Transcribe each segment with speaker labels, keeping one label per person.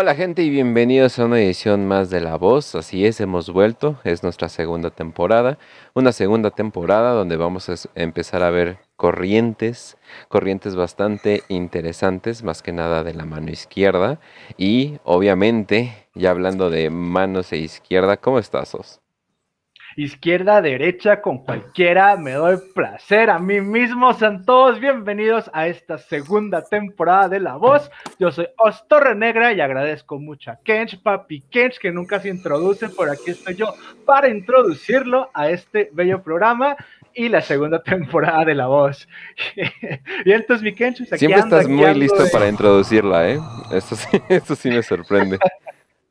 Speaker 1: Hola gente y bienvenidos a una edición más de La Voz. Así es, hemos vuelto. Es nuestra segunda temporada. Una segunda temporada donde vamos a empezar a ver corrientes, corrientes bastante interesantes, más que nada de la mano izquierda. Y obviamente, ya hablando de manos e izquierda, ¿cómo estás, Os?
Speaker 2: Izquierda, derecha, con cualquiera, me doy placer a mí mismo. Sean todos bienvenidos a esta segunda temporada de La Voz. Yo soy Os Torre Negra y agradezco mucho a Kench, papi Kench, que nunca se introduce, por aquí estoy yo para introducirlo a este bello programa y la segunda temporada de La Voz. y entonces, mi Kench,
Speaker 1: Siempre estás muy listo para introducirla, ¿eh? Esto esto sí me sorprende.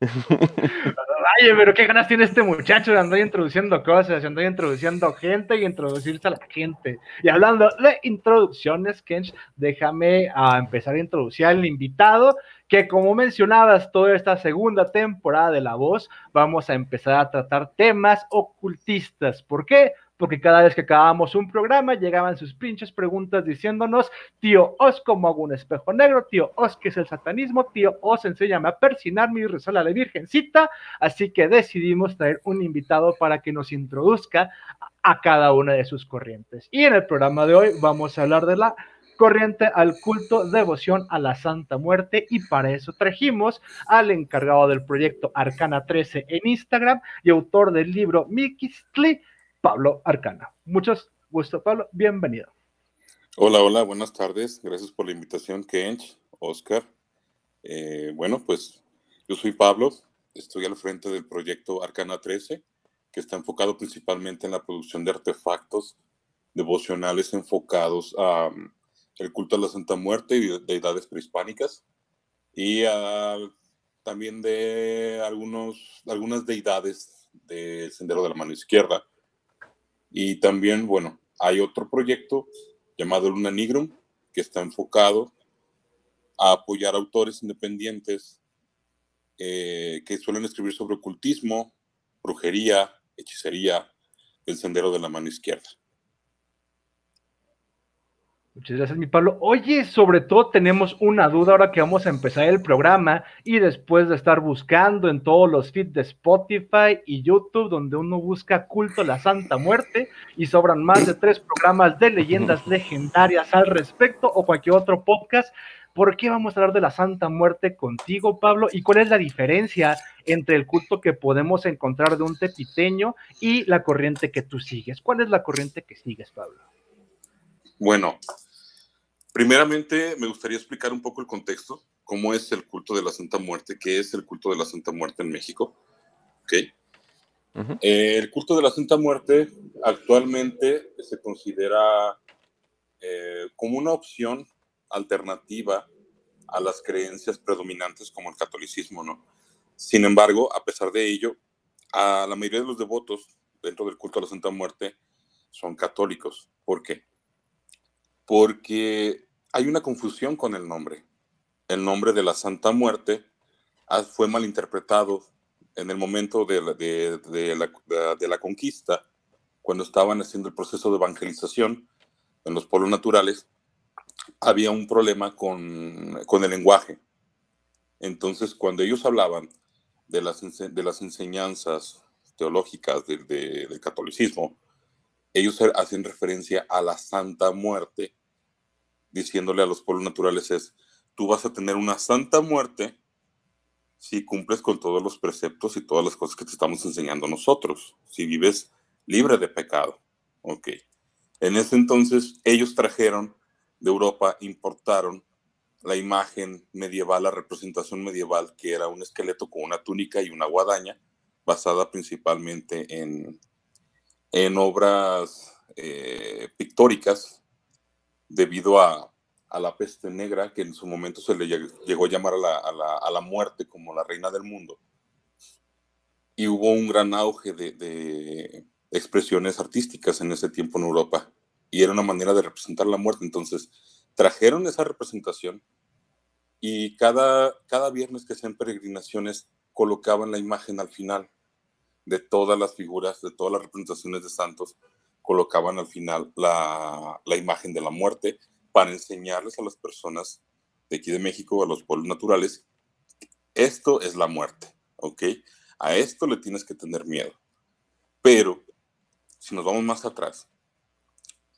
Speaker 2: Ay, pero qué ganas tiene este muchacho de andar introduciendo cosas, andar introduciendo gente y introducirse a la gente. Y hablando de introducciones, Kench, déjame ah, empezar a introducir al invitado, que como mencionabas, toda esta segunda temporada de La Voz, vamos a empezar a tratar temas ocultistas. ¿Por qué? Porque cada vez que acabábamos un programa llegaban sus pinches preguntas diciéndonos, tío Os, ¿cómo hago un espejo negro? Tío Os, ¿qué es el satanismo? Tío Os, enséñame a persinarme y rezar a la Virgencita. Así que decidimos traer un invitado para que nos introduzca a cada una de sus corrientes. Y en el programa de hoy vamos a hablar de la corriente al culto devoción a la Santa Muerte y para eso trajimos al encargado del proyecto Arcana 13 en Instagram y autor del libro Mikistli, Pablo Arcana. Muchos gusto, Pablo. Bienvenido.
Speaker 3: Hola, hola, buenas tardes. Gracias por la invitación, Kench, Oscar. Eh, bueno, pues yo soy Pablo, estoy al frente del proyecto Arcana 13, que está enfocado principalmente en la producción de artefactos devocionales enfocados a um, el culto a la Santa Muerte y deidades prehispánicas y también de algunos, algunas deidades del Sendero de la Mano Izquierda y también, bueno, hay otro proyecto llamado Luna Nigrum, que está enfocado a apoyar autores independientes eh, que suelen escribir sobre ocultismo, brujería, hechicería, el sendero de la mano izquierda.
Speaker 2: Muchas gracias, mi Pablo. Oye, sobre todo tenemos una duda ahora que vamos a empezar el programa y después de estar buscando en todos los feeds de Spotify y YouTube, donde uno busca culto a la Santa Muerte y sobran más de tres programas de leyendas legendarias al respecto o cualquier otro podcast. ¿Por qué vamos a hablar de la Santa Muerte contigo, Pablo? ¿Y cuál es la diferencia entre el culto que podemos encontrar de un tepiteño y la corriente que tú sigues? ¿Cuál es la corriente que sigues, Pablo?
Speaker 3: Bueno, Primeramente, me gustaría explicar un poco el contexto, cómo es el culto de la Santa Muerte, qué es el culto de la Santa Muerte en México. ¿Okay? Eh, el culto de la Santa Muerte actualmente se considera eh, como una opción alternativa a las creencias predominantes como el catolicismo, ¿no? Sin embargo, a pesar de ello, a la mayoría de los devotos dentro del culto a la Santa Muerte son católicos. ¿Por qué? Porque hay una confusión con el nombre. El nombre de la Santa Muerte ah, fue malinterpretado en el momento de la, de, la, conquista, cuando estaban haciendo el proceso de evangelización en los pueblos naturales, había un problema con, el lenguaje. Entonces, cuando ellos hablaban de las, de las enseñanzas teológicas del catolicismo, ellos hacen referencia a la Santa Muerte diciéndole a los pueblos naturales es, tú vas a tener una santa muerte si cumples con todos los preceptos y todas las cosas que te estamos enseñando nosotros, si vives libre de pecado. Ok. En ese entonces ellos trajeron de Europa, importaron la imagen medieval, la representación medieval, que era un esqueleto con una túnica y una guadaña, basada principalmente en, en obras eh, pictóricas debido a, la peste negra, que en su momento se le llegó a llamar a la, muerte como la reina del mundo. Y hubo un gran auge de, expresiones artísticas en ese tiempo en Europa. Y era una manera de representar la muerte. Entonces, trajeron esa representación y cada, cada viernes que hacían peregrinaciones colocaban la imagen al final de todas las figuras, de todas las representaciones de santos colocaban al final la, imagen de la muerte para enseñarles a las personas de aquí de México, a los pueblos naturales, esto es la muerte, ¿ok? A esto le tienes que tener miedo. Pero, si nos vamos más atrás,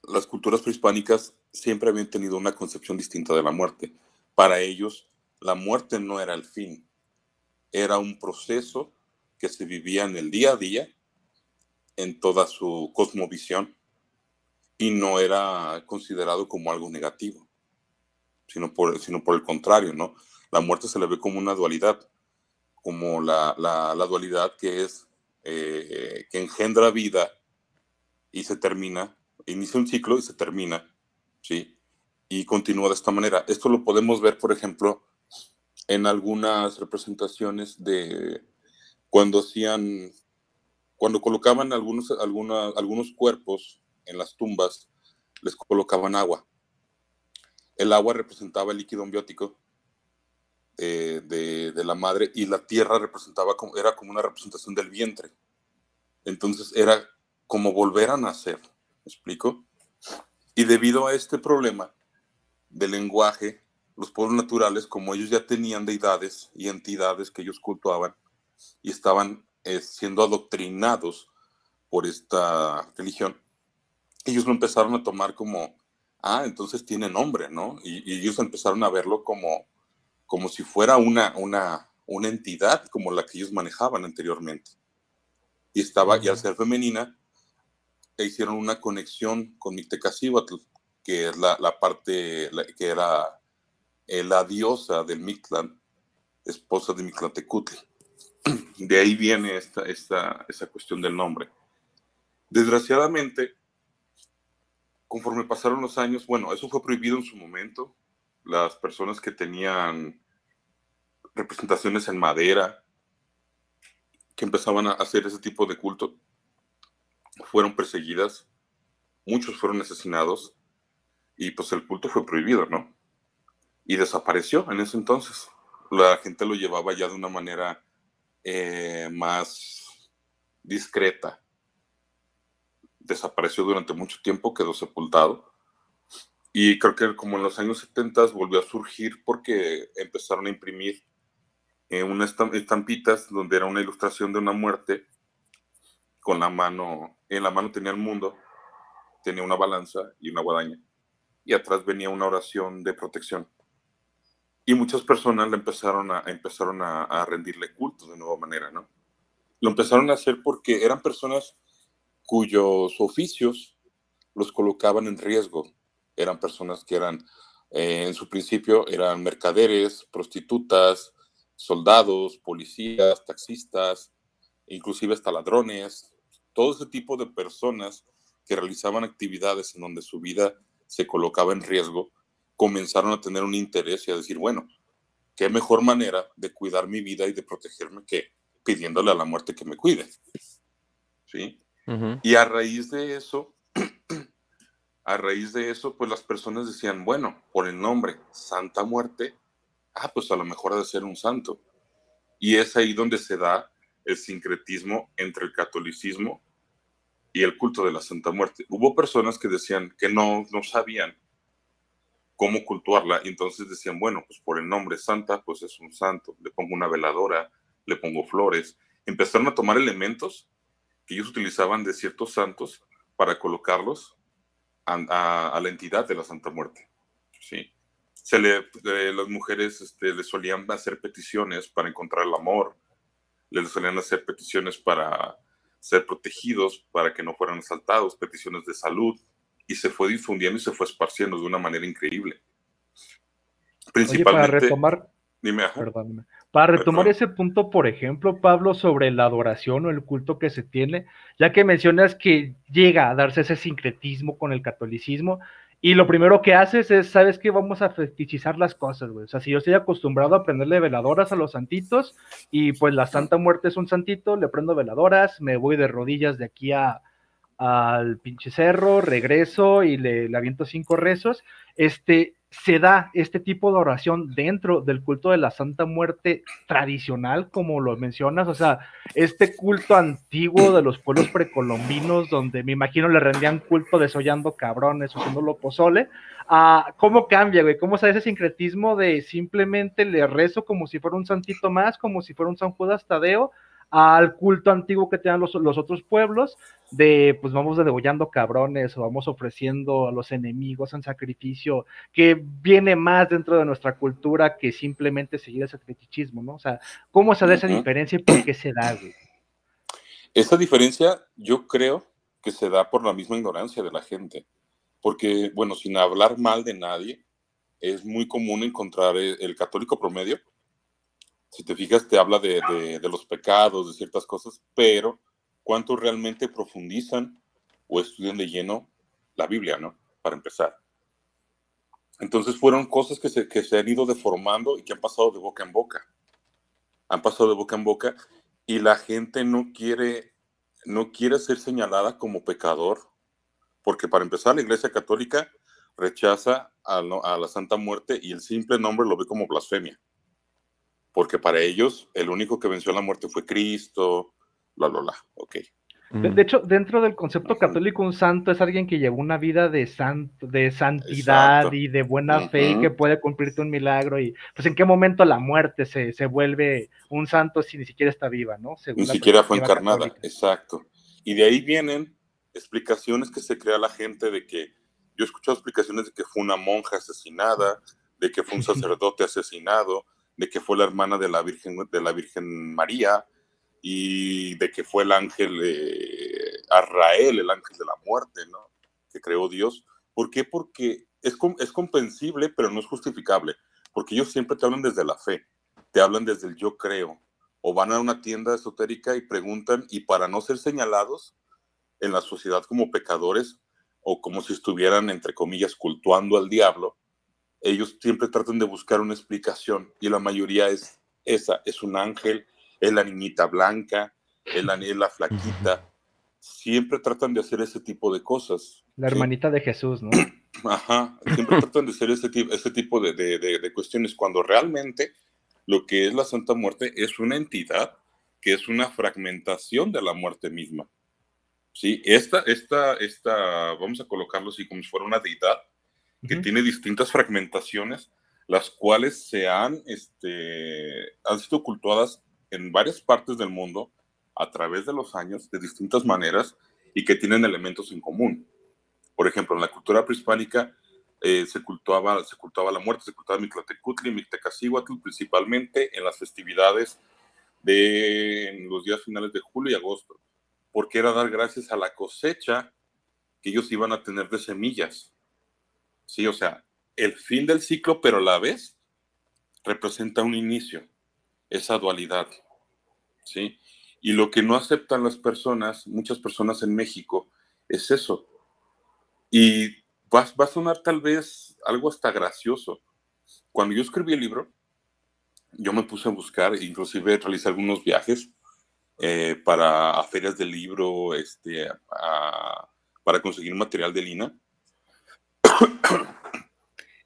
Speaker 3: las culturas prehispánicas siempre habían tenido una concepción distinta de la muerte. Para ellos, la muerte no era el fin, era un proceso que se vivía en el día a día, en toda su cosmovisión, y no era considerado como algo negativo, sino por, sino por el contrario, ¿no? La muerte se le ve como una dualidad, como la, dualidad que es eh, que engendra vida y se termina, inicia un ciclo y se termina, ¿sí? Y continúa de esta manera. Esto lo podemos ver, por ejemplo, en algunas representaciones de cuando hacían, cuando colocaban algunos, algunos cuerpos en las tumbas, les colocaban agua. El agua representaba el líquido ambiótico eh, de, la madre y la tierra representaba como, era como una representación del vientre. Entonces era como volver a nacer, ¿me explico? Y debido a este problema del lenguaje, los pueblos naturales, como ellos ya tenían deidades y entidades que ellos cultuaban y estaban siendo adoctrinados por esta religión, ellos lo empezaron a tomar como, ah, entonces tiene nombre, ¿no? Y, ellos empezaron a verlo como, como si fuera una, una, una entidad como la que ellos manejaban anteriormente. Y estaba, y al ser femenina, e hicieron una conexión con Mictecacíhuatl, que es la, la parte que era eh, la diosa del Mictlán, esposa de Mictlantecutli. De ahí viene esta, esta, esa cuestión del nombre. Desgraciadamente, conforme pasaron los años, bueno, eso fue prohibido en su momento. Las personas que tenían representaciones en madera, que empezaban a hacer ese tipo de culto, fueron perseguidas, muchos fueron asesinados y pues el culto fue prohibido, ¿no? y desapareció en ese entonces. La gente lo llevaba ya de una manera eh, más discreta. Desapareció durante mucho tiempo, quedó sepultado. Y creo que como en los años 70 volvió a surgir porque empezaron a imprimir eh, unas estampitas donde era una ilustración de una muerte con la mano, en la mano tenía el mundo, tenía una balanza y una guadaña, y atrás venía una oración de protección. Y muchas personas le empezaron a, empezaron a, rendirle culto de nueva manera, ¿no? Lo empezaron a hacer porque eran personas cuyos oficios los colocaban en riesgo. Eran personas que eran, eh, en su principio, eran mercaderes, prostitutas, soldados, policías, taxistas, inclusive hasta ladrones, todo ese tipo de personas que realizaban actividades en donde su vida se colocaba en riesgo comenzaron a tener un interés y a decir, bueno, qué mejor manera de cuidar mi vida y de protegerme que pidiéndole a la muerte que me cuide. ¿Sí? Y a raíz de eso, a raíz de eso, pues las personas decían, bueno, por el nombre Santa Muerte, ah, pues a lo mejor ha de ser un santo. Y es ahí donde se da el sincretismo entre el catolicismo y el culto de la Santa Muerte. Hubo personas que decían que no, no sabían cómo cultuarla. Y entonces decían, bueno, pues por el nombre Santa, pues es un santo. Le pongo una veladora, le pongo flores. Empezaron a tomar elementos que ellos utilizaban de ciertos santos para colocarlos a, la entidad de la Santa Muerte. ¿sí? Se le, las mujeres este, le solían hacer peticiones para encontrar el amor, le solían hacer peticiones para ser protegidos, para que no fueran asaltados, peticiones de salud, y se fue difundiendo y se fue esparciendo de una manera increíble.
Speaker 2: Principalmente. para retomar.
Speaker 3: Dime,
Speaker 2: Para retomar ese punto, por ejemplo, Pablo, sobre la adoración o el culto que se tiene, ya que mencionas que llega a darse ese sincretismo con el catolicismo, y lo primero que haces es, ¿sabes qué? Vamos a fetichizar las cosas, güey. O sea, si yo estoy acostumbrado a prenderle veladoras a los santitos, y pues la Santa Muerte es un santito, le prendo veladoras, me voy de rodillas de aquí a, al pinche cerro, regreso y le, aviento cinco rezos. Este, se da este tipo de oración dentro del culto de la Santa Muerte tradicional, como lo mencionas, o sea, este culto antiguo de los pueblos precolombinos, donde me imagino le rendían culto desollando cabrones, lo pozole, a ¿cómo cambia, güey? ¿Cómo se ese sincretismo de simplemente le rezo como si fuera un santito más, como si fuera un San Judas Tadeo, al culto antiguo que tenían los, los, otros pueblos, de pues vamos degollando cabrones o vamos ofreciendo a los enemigos en sacrificio, que viene más dentro de nuestra cultura que simplemente seguir el sacrifichismo, ¿no? O sea, ¿cómo se da esa diferencia y por qué se da, güey?
Speaker 3: Esa diferencia yo creo que se da por la misma ignorancia de la gente, porque, bueno, sin hablar mal de nadie, es muy común encontrar el católico promedio si te fijas, te habla de, los pecados, de ciertas cosas, pero ¿cuántos realmente profundizan o estudian de lleno la Biblia, ¿no? Para empezar. Entonces fueron cosas que se, que se han ido deformando y que han pasado de boca en boca. Han pasado de boca en boca y la gente no quiere, no quiere ser señalada como pecador, porque para empezar la Iglesia Católica rechaza a la Santa Muerte y el simple nombre lo ve como blasfemia porque para ellos el único que venció la muerte fue Cristo, bla, bla, bla, ok.
Speaker 2: De, hecho, dentro del concepto católico, un santo es alguien que llevó una vida de, santo, de santidad y de buena fe y que puede cumplirte un milagro. Y pues, ¿en qué momento la muerte se, se vuelve un santo si ni siquiera está viva, no?
Speaker 3: ni siquiera fue encarnada, exacto. Y de ahí vienen explicaciones que se crea la gente de que yo he escuchado explicaciones de que fue una monja asesinada, de que fue un sacerdote asesinado, de que fue la hermana de la Virgen, de la Virgen María y de que fue el ángel eh, Arrael, el ángel de la muerte, ¿no? Que creó Dios. ¿Por qué? Porque es, es comprensible, pero no es justificable, porque ellos siempre te hablan desde la fe, te hablan desde el yo creo, o van a una tienda esotérica y preguntan, y para no ser señalados en la sociedad como pecadores, o como si estuvieran, entre comillas, cultuando al diablo, ellos siempre tratan de buscar una explicación y la mayoría es esa, es un ángel, es la niñita blanca, es la, es la flaquita. Siempre tratan de hacer ese tipo de cosas.
Speaker 2: La hermanita de Jesús, ¿no?
Speaker 3: Ajá, siempre tratan de hacer ese, ese tipo de, de, de, cuestiones cuando realmente lo que es la Santa Muerte es una entidad que es una fragmentación de la muerte misma. Sí, esta, esta, esta, vamos a colocarlo así como si fuera una deidad, que tiene distintas fragmentaciones, las cuales se han, este, han sido cultuadas en varias partes del mundo a través de los años de distintas maneras y que tienen elementos en común. Por ejemplo, en la cultura prehispánica eh, se, cultuaba, se cultuaba la muerte, se cultuaba Mictlatecutli, Mictecacihuatl, principalmente en las festividades de los días finales de julio y agosto, porque era dar gracias a la cosecha que ellos iban a tener de semillas. Sí, o sea, el fin del ciclo, pero a la vez representa un inicio, esa dualidad. ¿Sí? Y lo que no aceptan las personas, muchas personas en México, es eso. Y va, a sonar tal vez algo hasta gracioso. Cuando yo escribí el libro, yo me puse a buscar, inclusive realicé algunos viajes eh, para a ferias del libro, este, para conseguir material de Lina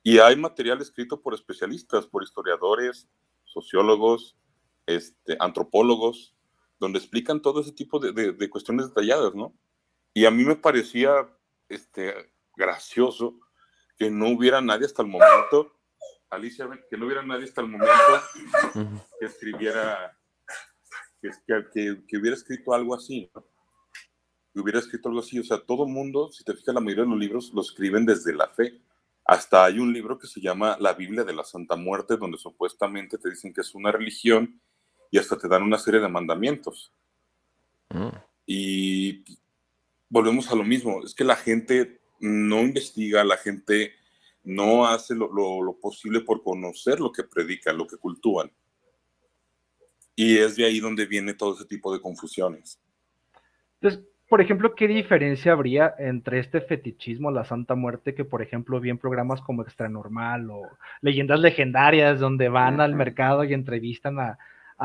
Speaker 3: y hay material escrito por especialistas, por historiadores, sociólogos, este, antropólogos, donde explican todo ese tipo de, cuestiones detalladas, ¿no? Y a mí me parecía este, gracioso que no hubiera nadie hasta el momento, Alicia, que no hubiera nadie hasta el momento que escribiera, que, que, que hubiera escrito algo así, ¿no? Hubiera escrito algo así. O sea, todo mundo, si te fijas, la mayoría de los libros lo escriben desde la fe. Hasta hay un libro que se llama La Biblia de la Santa Muerte, donde supuestamente te dicen que es una religión y hasta te dan una serie de mandamientos. Mm. Y volvemos a lo mismo, es que la gente no investiga, la gente no hace lo, lo posible por conocer lo que predican, lo que cultúan. Y es de ahí donde viene todo ese tipo de confusiones.
Speaker 2: Entonces, por ejemplo, ¿qué diferencia habría entre este fetichismo, la Santa Muerte, que por ejemplo vi en programas como Extra Normal o Leyendas Legendarias, donde van al mercado y entrevistan a,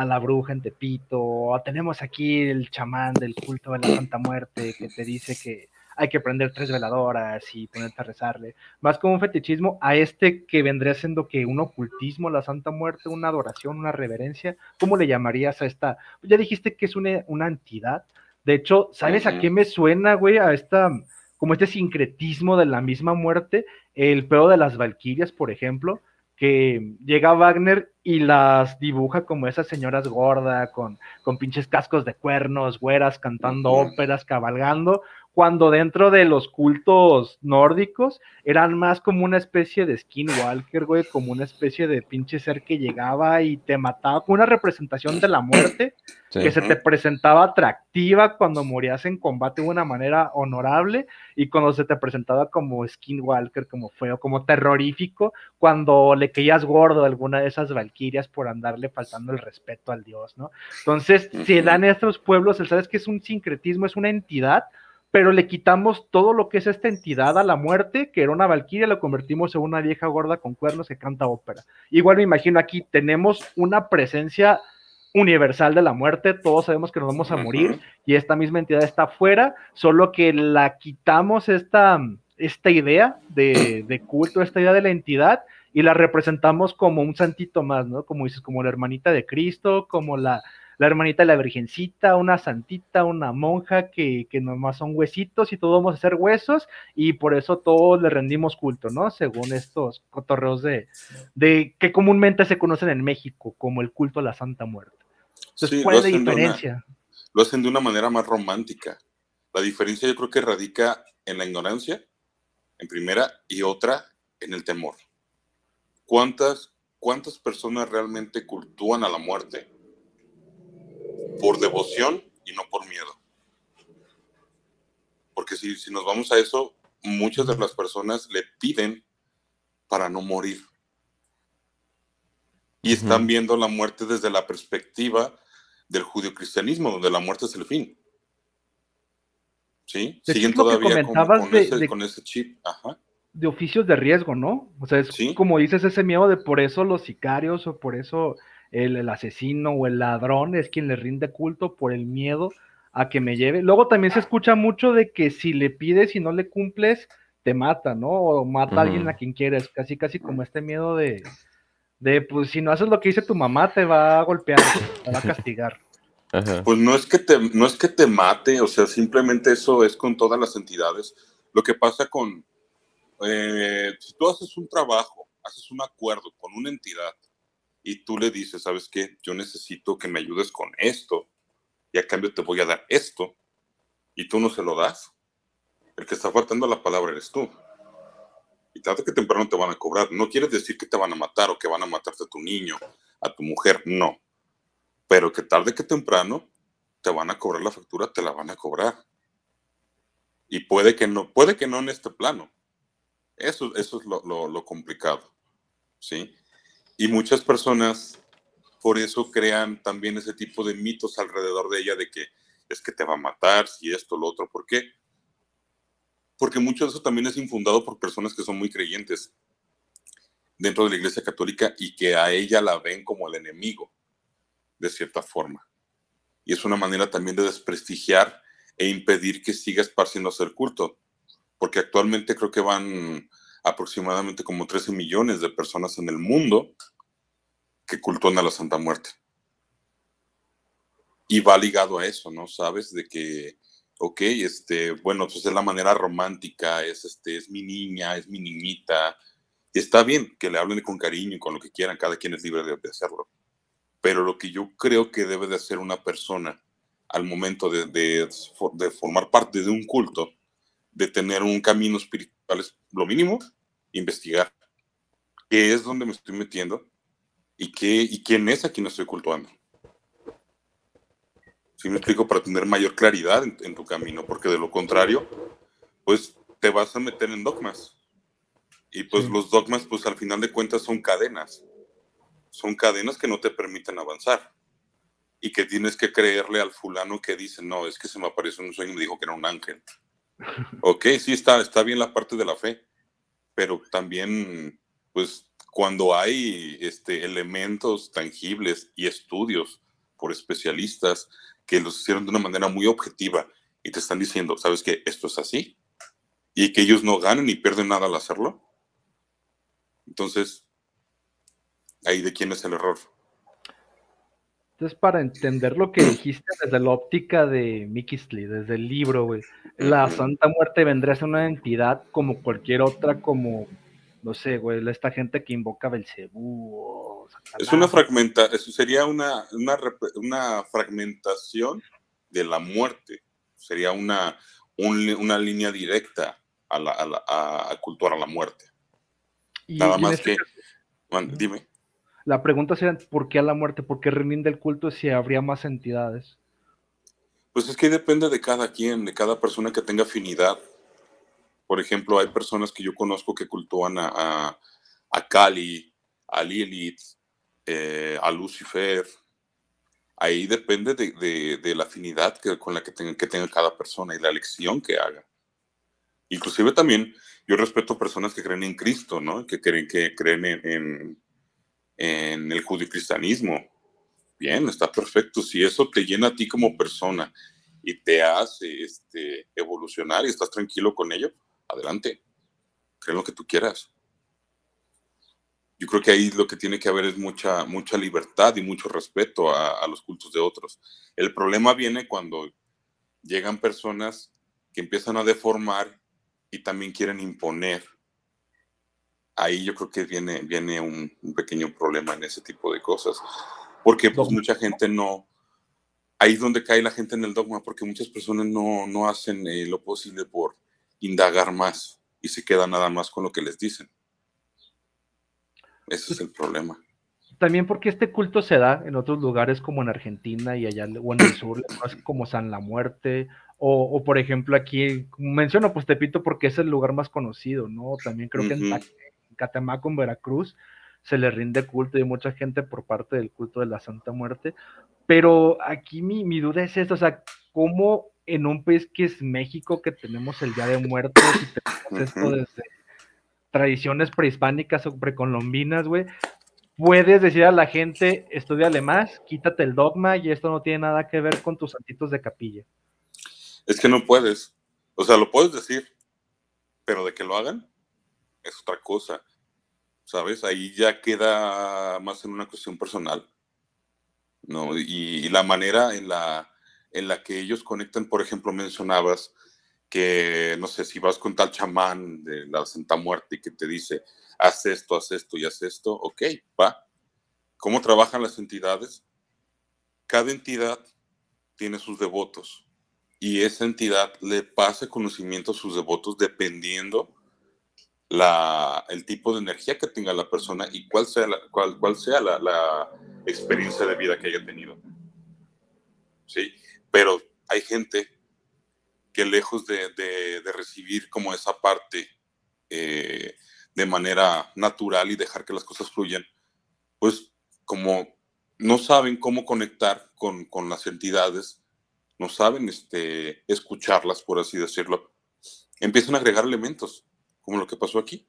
Speaker 2: la bruja en Tepito, o tenemos aquí el chamán del culto de la Santa Muerte que te dice que hay que prender tres veladoras y ponerte a rezarle. Más como un fetichismo a este que vendría siendo que un ocultismo, la Santa Muerte, una adoración, una reverencia. ¿Cómo le llamarías a esta? Ya dijiste que es una, una entidad. De hecho, ¿sabes a qué me suena, güey? A esta, como este sincretismo de la misma muerte, el pedo de las Valquirias, por ejemplo que llega Wagner y las dibuja como esas señoras gordas, con, con pinches cascos de cuernos, güeras, cantando óperas, cabalgando, cuando dentro de los cultos nórdicos eran más como una especie de skinwalker, güey, como una especie de pinche ser que llegaba y te mataba, como una representación de la muerte, que se te presentaba atractiva cuando morías en combate de una manera honorable y cuando se te presentaba como skinwalker, como feo, como terrorífico, cuando le caías gordo a alguna de esas valquirias por andarle faltando el respeto al dios, ¿no? Entonces, se dan estos pueblos, ¿sabes que es un sincretismo, es una entidad pero le quitamos todo lo que es esta entidad a la muerte, que era una valquiria, la convertimos en una vieja gorda con cuernos que canta ópera. Igual me imagino aquí tenemos una presencia universal de la muerte, todos sabemos que nos vamos a morir y esta misma entidad está afuera, solo que la quitamos esta, esta idea de, de culto, esta idea de la entidad y la representamos como un santito más, ¿no? Como dices, como la hermanita de Cristo, como la, la hermanita de la Virgencita, una santita, una monja que, que nomás son huesitos y todos vamos a ser huesos y por eso todos le rendimos culto, ¿no? Según estos cotorreos de, de que comúnmente se conocen en México como el culto a la Santa Muerte. Entonces, ¿cuál es la diferencia?
Speaker 3: lo hacen de una manera más romántica. La diferencia yo creo que radica en la ignorancia, en primera, y otra, en el temor. ¿Cuántas, cuántas personas realmente cultúan a la muerte? Por devoción y no por miedo. Porque si, si nos vamos a eso, muchas de las personas le piden para no morir. Y están viendo la muerte desde la perspectiva del judio-cristianismo, donde la muerte es el fin. ¿Sí? Siguen todavía con, ese, chip.
Speaker 2: De oficios de riesgo, ¿no? O sea, es como dices, ese miedo de por eso los sicarios o por eso el, asesino o el ladrón es quien le rinde culto por el miedo a que me lleve. Luego también se escucha mucho de que si le pides y no le cumples, te mata, ¿no? O mata a alguien a quien quieres, casi casi como este miedo de, de, pues si no haces lo que dice tu mamá, te va a golpear, te va a castigar.
Speaker 3: Pues no es, que te, no es que te mate, o sea, simplemente eso es con todas las entidades. Lo que pasa con, eh, si tú haces un trabajo, haces un acuerdo con una entidad y tú le dices, ¿sabes qué? Yo necesito que me ayudes con esto y a cambio te voy a dar esto y tú no se lo das. El que está faltando la palabra eres tú. Y tarde que temprano te van a cobrar. No quiere decir que te van a matar o que van a matarte a tu niño, a tu mujer, no. Pero que tarde que temprano te van a cobrar la factura, te la van a cobrar. Y puede que no, puede que no en este plano. Eso, eso es lo, complicado. ¿Sí? Y muchas personas por eso crean también ese tipo de mitos alrededor de ella de que es que te va a matar, si esto, lo otro. ¿Por qué? Porque mucho de eso también es infundado por personas que son muy creyentes dentro de la Iglesia Católica y que a ella la ven como el enemigo, de cierta forma. Y es una manera también de desprestigiar e impedir que siga esparciéndose el culto. Porque actualmente creo que van aproximadamente como 13 millones de personas en el mundo que cultúan a la Santa Muerte. Y va ligado a eso, ¿no? Sabes de que, ok, este, bueno, pues es la manera romántica, es, este, es mi niña, es mi niñita. Está bien que le hablen con cariño y con lo que quieran, cada quien es libre de, hacerlo. Pero lo que yo creo que debe de hacer una persona al momento de, de, de formar parte de un culto, de tener un camino espiritual, es lo mínimo, investigar qué es donde me estoy metiendo y, qué, y quién es a quien estoy cultuando. Si me explico, para tener mayor claridad en, tu camino, porque de lo contrario, pues te vas a meter en dogmas. Y pues los dogmas, pues al final de cuentas son cadenas. Son cadenas que no te permiten avanzar. Y que tienes que creerle al fulano que dice, no, es que se me apareció un sueño y me dijo que era un ángel. ok, sí, está, está bien la parte de la fe pero también, pues, cuando hay este, elementos tangibles y estudios por especialistas que los hicieron de una manera muy objetiva y te están diciendo, ¿sabes qué? Esto es así, y que ellos no ganen ni pierden nada al hacerlo. Entonces, ahí de quién es el error.
Speaker 2: Entonces, para entender lo que dijiste desde la óptica de Mickey desde el libro, güey, la Santa Muerte vendría a ser una entidad como cualquier otra, como, no sé, güey, esta gente que invoca Belcebú o
Speaker 3: Es una fragmenta, eso sería una, una, fragmentación de la muerte, sería una, una línea directa a, la, a, a, cultuar a la muerte. Nada más este que, dime.
Speaker 2: La pregunta sería, ¿por qué a la muerte? ¿Por qué rinde el culto si habría más entidades?
Speaker 3: Pues es que depende de cada quien, de cada persona que tenga afinidad. Por ejemplo, hay personas que yo conozco que cultúan a, a, a Kali, a Lilith, eh, a Lucifer. Ahí depende de, de, la afinidad que, con la que tenga, que tenga cada persona y la elección que haga. Inclusive también yo respeto personas que creen en Cristo, ¿no? Que creen, que creen en en el judio-cristianismo. Bien, está perfecto. Si eso te llena a ti como persona y te hace este, evolucionar y estás tranquilo con ello, adelante. Cree lo que tú quieras. Yo creo que ahí lo que tiene que haber es mucha, mucha libertad y mucho respeto a, a los cultos de otros. El problema viene cuando llegan personas que empiezan a deformar y también quieren imponer ahí yo creo que viene, viene un, pequeño problema en ese tipo de cosas. Porque pues mucha gente no, ahí es donde cae la gente en el dogma, porque muchas personas no, no hacen eh, lo posible por indagar más y se quedan nada más con lo que les dicen. Ese es el problema.
Speaker 2: También porque este culto se da en otros lugares como en Argentina y allá o en el sur, como San la Muerte, o, o, por ejemplo aquí, menciono pues Tepito porque es el lugar más conocido, ¿no? También creo que en Catemaco, en Veracruz, se le rinde culto y mucha gente por parte del culto de la Santa Muerte. Pero aquí mi, mi duda es esta, o sea, ¿cómo en un país que es México, que tenemos el Día de Muertos y tenemos esto desde tradiciones prehispánicas o precolombinas, güey, puedes decir a la gente, estudiale más, quítate el dogma y esto no tiene nada que ver con tus santitos de capilla.
Speaker 3: Es que no puedes. O sea, lo puedes decir, pero de que lo hagan, es otra cosa. ¿Sabes? Ahí ya queda más en una cuestión personal, ¿no? Y, la manera en la, en la que ellos conectan, por ejemplo, mencionabas que, no sé, si vas con tal chamán de la Santa Muerte y que te dice, haz esto, haz esto y haz esto, ok, va. ¿Cómo trabajan las entidades? Cada entidad tiene sus devotos y esa entidad le pasa conocimiento a sus devotos dependiendo el tipo de energía que tenga la persona y cuál sea la, cuál, cuál sea la, experiencia de vida que haya tenido. ¿Sí? Pero hay gente que lejos de, de, recibir como esa parte eh, de manera natural y dejar que las cosas fluyan, pues como no saben cómo conectar con, con las entidades, no saben este, escucharlas, por así decirlo, empiezan a agregar elementos como lo que pasó aquí.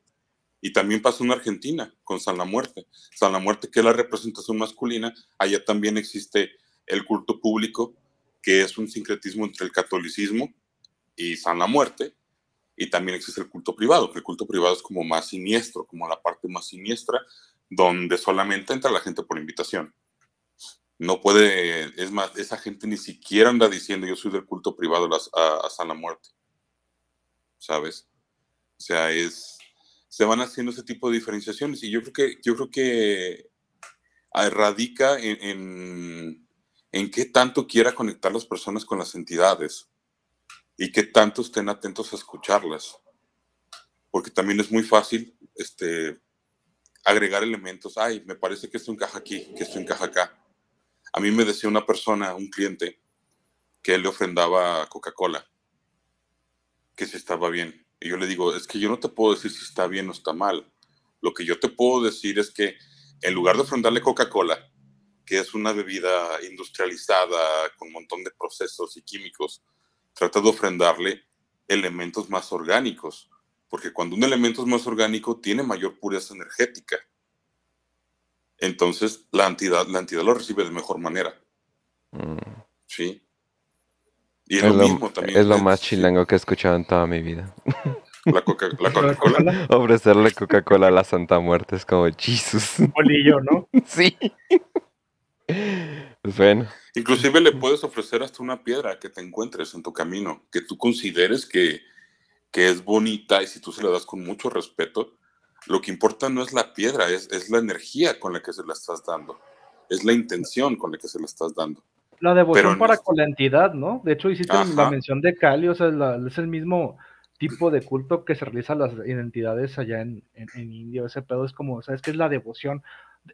Speaker 3: Y también pasó en Argentina con San la Muerte. San la Muerte, que es la representación masculina, allá también existe el culto público, que es un sincretismo entre el catolicismo y San la Muerte. Y también existe el culto privado, que el culto privado es como más siniestro, como la parte más siniestra, donde solamente entra la gente por invitación. No puede, es más, esa gente ni siquiera anda diciendo yo soy del culto privado a, a San la Muerte. ¿Sabes? O sea, es, se van haciendo ese tipo de diferenciaciones y yo creo que, yo creo que radica en, en, qué tanto quiera conectar las personas con las entidades y qué tanto estén atentos a escucharlas. Porque también es muy fácil este, agregar elementos. Ay, me parece que esto encaja aquí, que esto encaja acá. A mí me decía una persona, un cliente, que él le ofrendaba Coca-Cola, que se estaba bien. Y yo le digo, es que yo no te puedo decir si está bien o está mal. Lo que yo te puedo decir es que en lugar de ofrendarle Coca-Cola, que es una bebida industrializada con un montón de procesos y químicos, trata de ofrendarle elementos más orgánicos, porque cuando un elemento es más orgánico tiene mayor pureza energética. Entonces la entidad, la entidad lo recibe de mejor manera. Mm. Sí.
Speaker 1: Y es, lo, mismo también. Es lo más chilango que he escuchado en toda mi vida.
Speaker 3: La Coca- la Coca-Cola.
Speaker 1: Ofrecerle Coca-Cola a la Santa Muerte es como Jesus.
Speaker 2: Un bolillo, ¿no?
Speaker 1: sí. Pues bueno.
Speaker 3: Inclusive le puedes ofrecer hasta una piedra que te encuentres en tu camino, que tú consideres que, que es bonita y si tú se la das con mucho respeto, lo que importa no es la piedra, es, es la energía con la que se la estás dando, es la intención con la que se la estás dando.
Speaker 2: La devoción para con la entidad, ¿no? De hecho, hiciste
Speaker 3: Ajá.
Speaker 2: la mención de Cali, o sea, es, la- es el mismo tipo de culto que se realiza a las identidades allá en, en, en India. Ese pedo es como, ¿sabes qué es la devoción?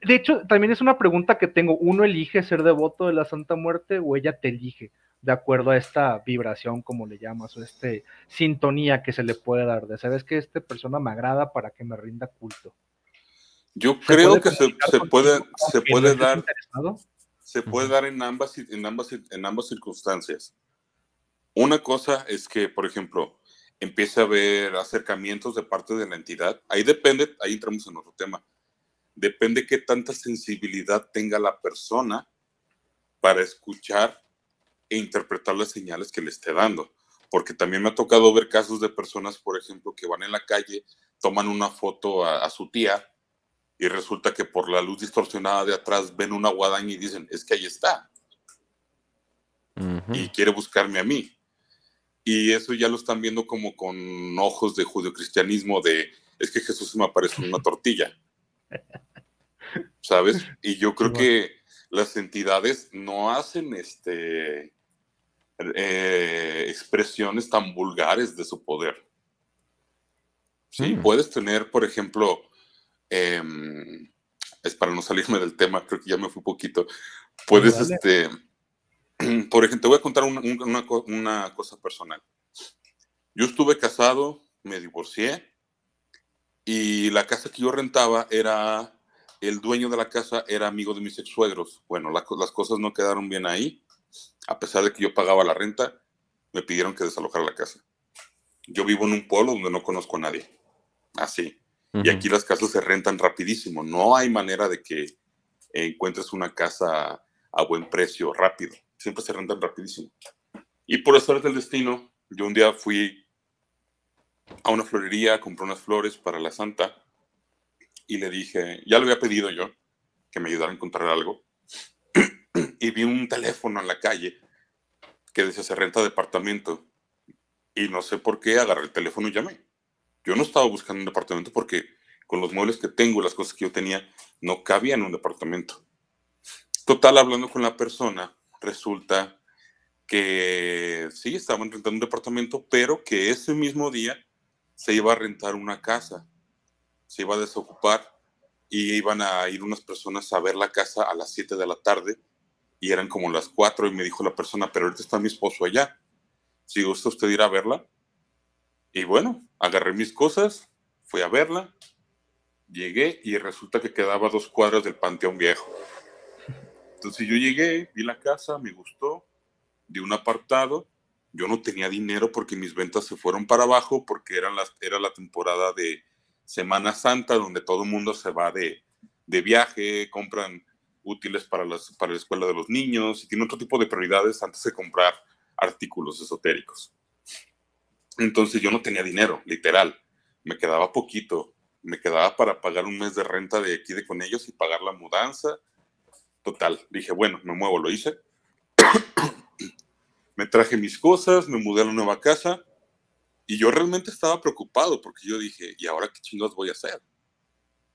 Speaker 2: De hecho, también es una pregunta que tengo. ¿Uno elige ser devoto de la Santa Muerte o ella te elige de acuerdo a esta vibración, como le llamas, o este sintonía que se le puede dar? De, ¿sabes que esta persona me agrada para que me rinda culto?
Speaker 3: Yo
Speaker 2: ¿Se
Speaker 3: creo que se, se puede, se puede dar,
Speaker 2: interesado?
Speaker 3: Se puede dar en ambas, en ambas, en ambas circunstancias. Una cosa es que, por ejemplo, empiece a haber acercamientos de parte de la entidad. Ahí depende, ahí entramos en otro tema. Depende qué tanta sensibilidad tenga la persona para escuchar e interpretar las señales que le esté dando. Porque también me ha tocado ver casos de personas, por ejemplo, que van en la calle, toman una foto a, a su tía y resulta que por la luz distorsionada de atrás ven una guadaña y dicen, es que ahí está y quiere buscarme a mí. Y eso ya lo están viendo como con ojos de judeocristianismo de, es que Jesús me aparece en una tortilla. ¿Sabes? Y yo creo que las entidades no hacen este eh, expresiones tan vulgares de su poder. Sí,
Speaker 1: Mm.
Speaker 3: puedes tener, por ejemplo, em, es para no salirme del tema, creo que ya me fui poquito. Puedes, este, por ejemplo, te voy a contar una, un- una co- una cosa personal. Yo estuve casado, me divorcié y la casa que yo rentaba era, el dueño de la casa era amigo de mis ex suegros. Bueno, la las cosas no quedaron bien ahí. A pesar de que yo pagaba la renta, me pidieron que desalojara la casa. Yo vivo en un pueblo donde no conozco a nadie. Así. Y aquí las casas se rentan rapidísimo. No hay manera de que encuentres una casa a buen precio rápido. Siempre se rentan rapidísimo. Y por azar del destino, yo un día fui a una florería, compré unas flores para la santa y le dije, ya le había pedido yo que me ayudara a encontrar algo. y vi un teléfono en la calle que decía se renta departamento. Y no sé por qué agarré el teléfono y llamé. Yo no estaba buscando un departamento porque con los muebles que tengo las cosas que yo tenía, no cabía en un departamento. Total, hablando con la persona, resulta que sí, estaban rentando un departamento, pero que ese mismo día se iba a rentar una casa, se iba a desocupar y iban a ir unas personas a ver la casa a las 7 de la tarde y eran como las 4 y me dijo la persona, pero ahorita está mi esposo allá. Si gusta usted ir a verla. Y bueno, agarré mis cosas, fui a verla, llegué y resulta que quedaba dos cuadras del Panteón Viejo. Entonces yo llegué, vi la casa, me gustó, di un apartado. Yo no tenía dinero porque mis ventas se fueron para abajo porque eran las, era la temporada de Semana Santa donde todo el mundo se va de, de viaje, compran útiles para, las, para la escuela de los niños y tiene otro tipo de prioridades antes de comprar artículos esotéricos. Entonces yo no tenía dinero, literal. Me quedaba poquito. Me quedaba para pagar un mes de renta de aquí de con ellos y pagar la mudanza. Total, dije, bueno, me muevo, lo hice. me traje mis cosas, me mudé a la nueva casa y yo realmente estaba preocupado porque yo dije, ¿y ahora qué chingados voy a hacer?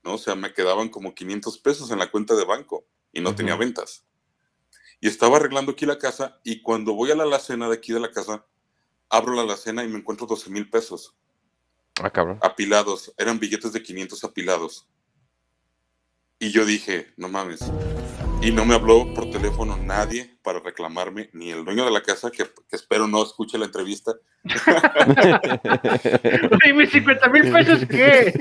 Speaker 3: ¿No? O sea, me quedaban como 500 pesos en la cuenta de banco y no tenía ventas. Y estaba arreglando aquí la casa y cuando voy a la alacena de aquí de la casa, abro la alacena y me encuentro 12 mil pesos
Speaker 1: Ah, cabrón.
Speaker 3: apilados. Eran billetes de 500 apilados. Y yo dije, no mames. Y no me habló por teléfono nadie para reclamarme, ni el dueño de la casa, que, que espero no escuche la entrevista,
Speaker 2: ¿Y mis 50 mil pesos qué?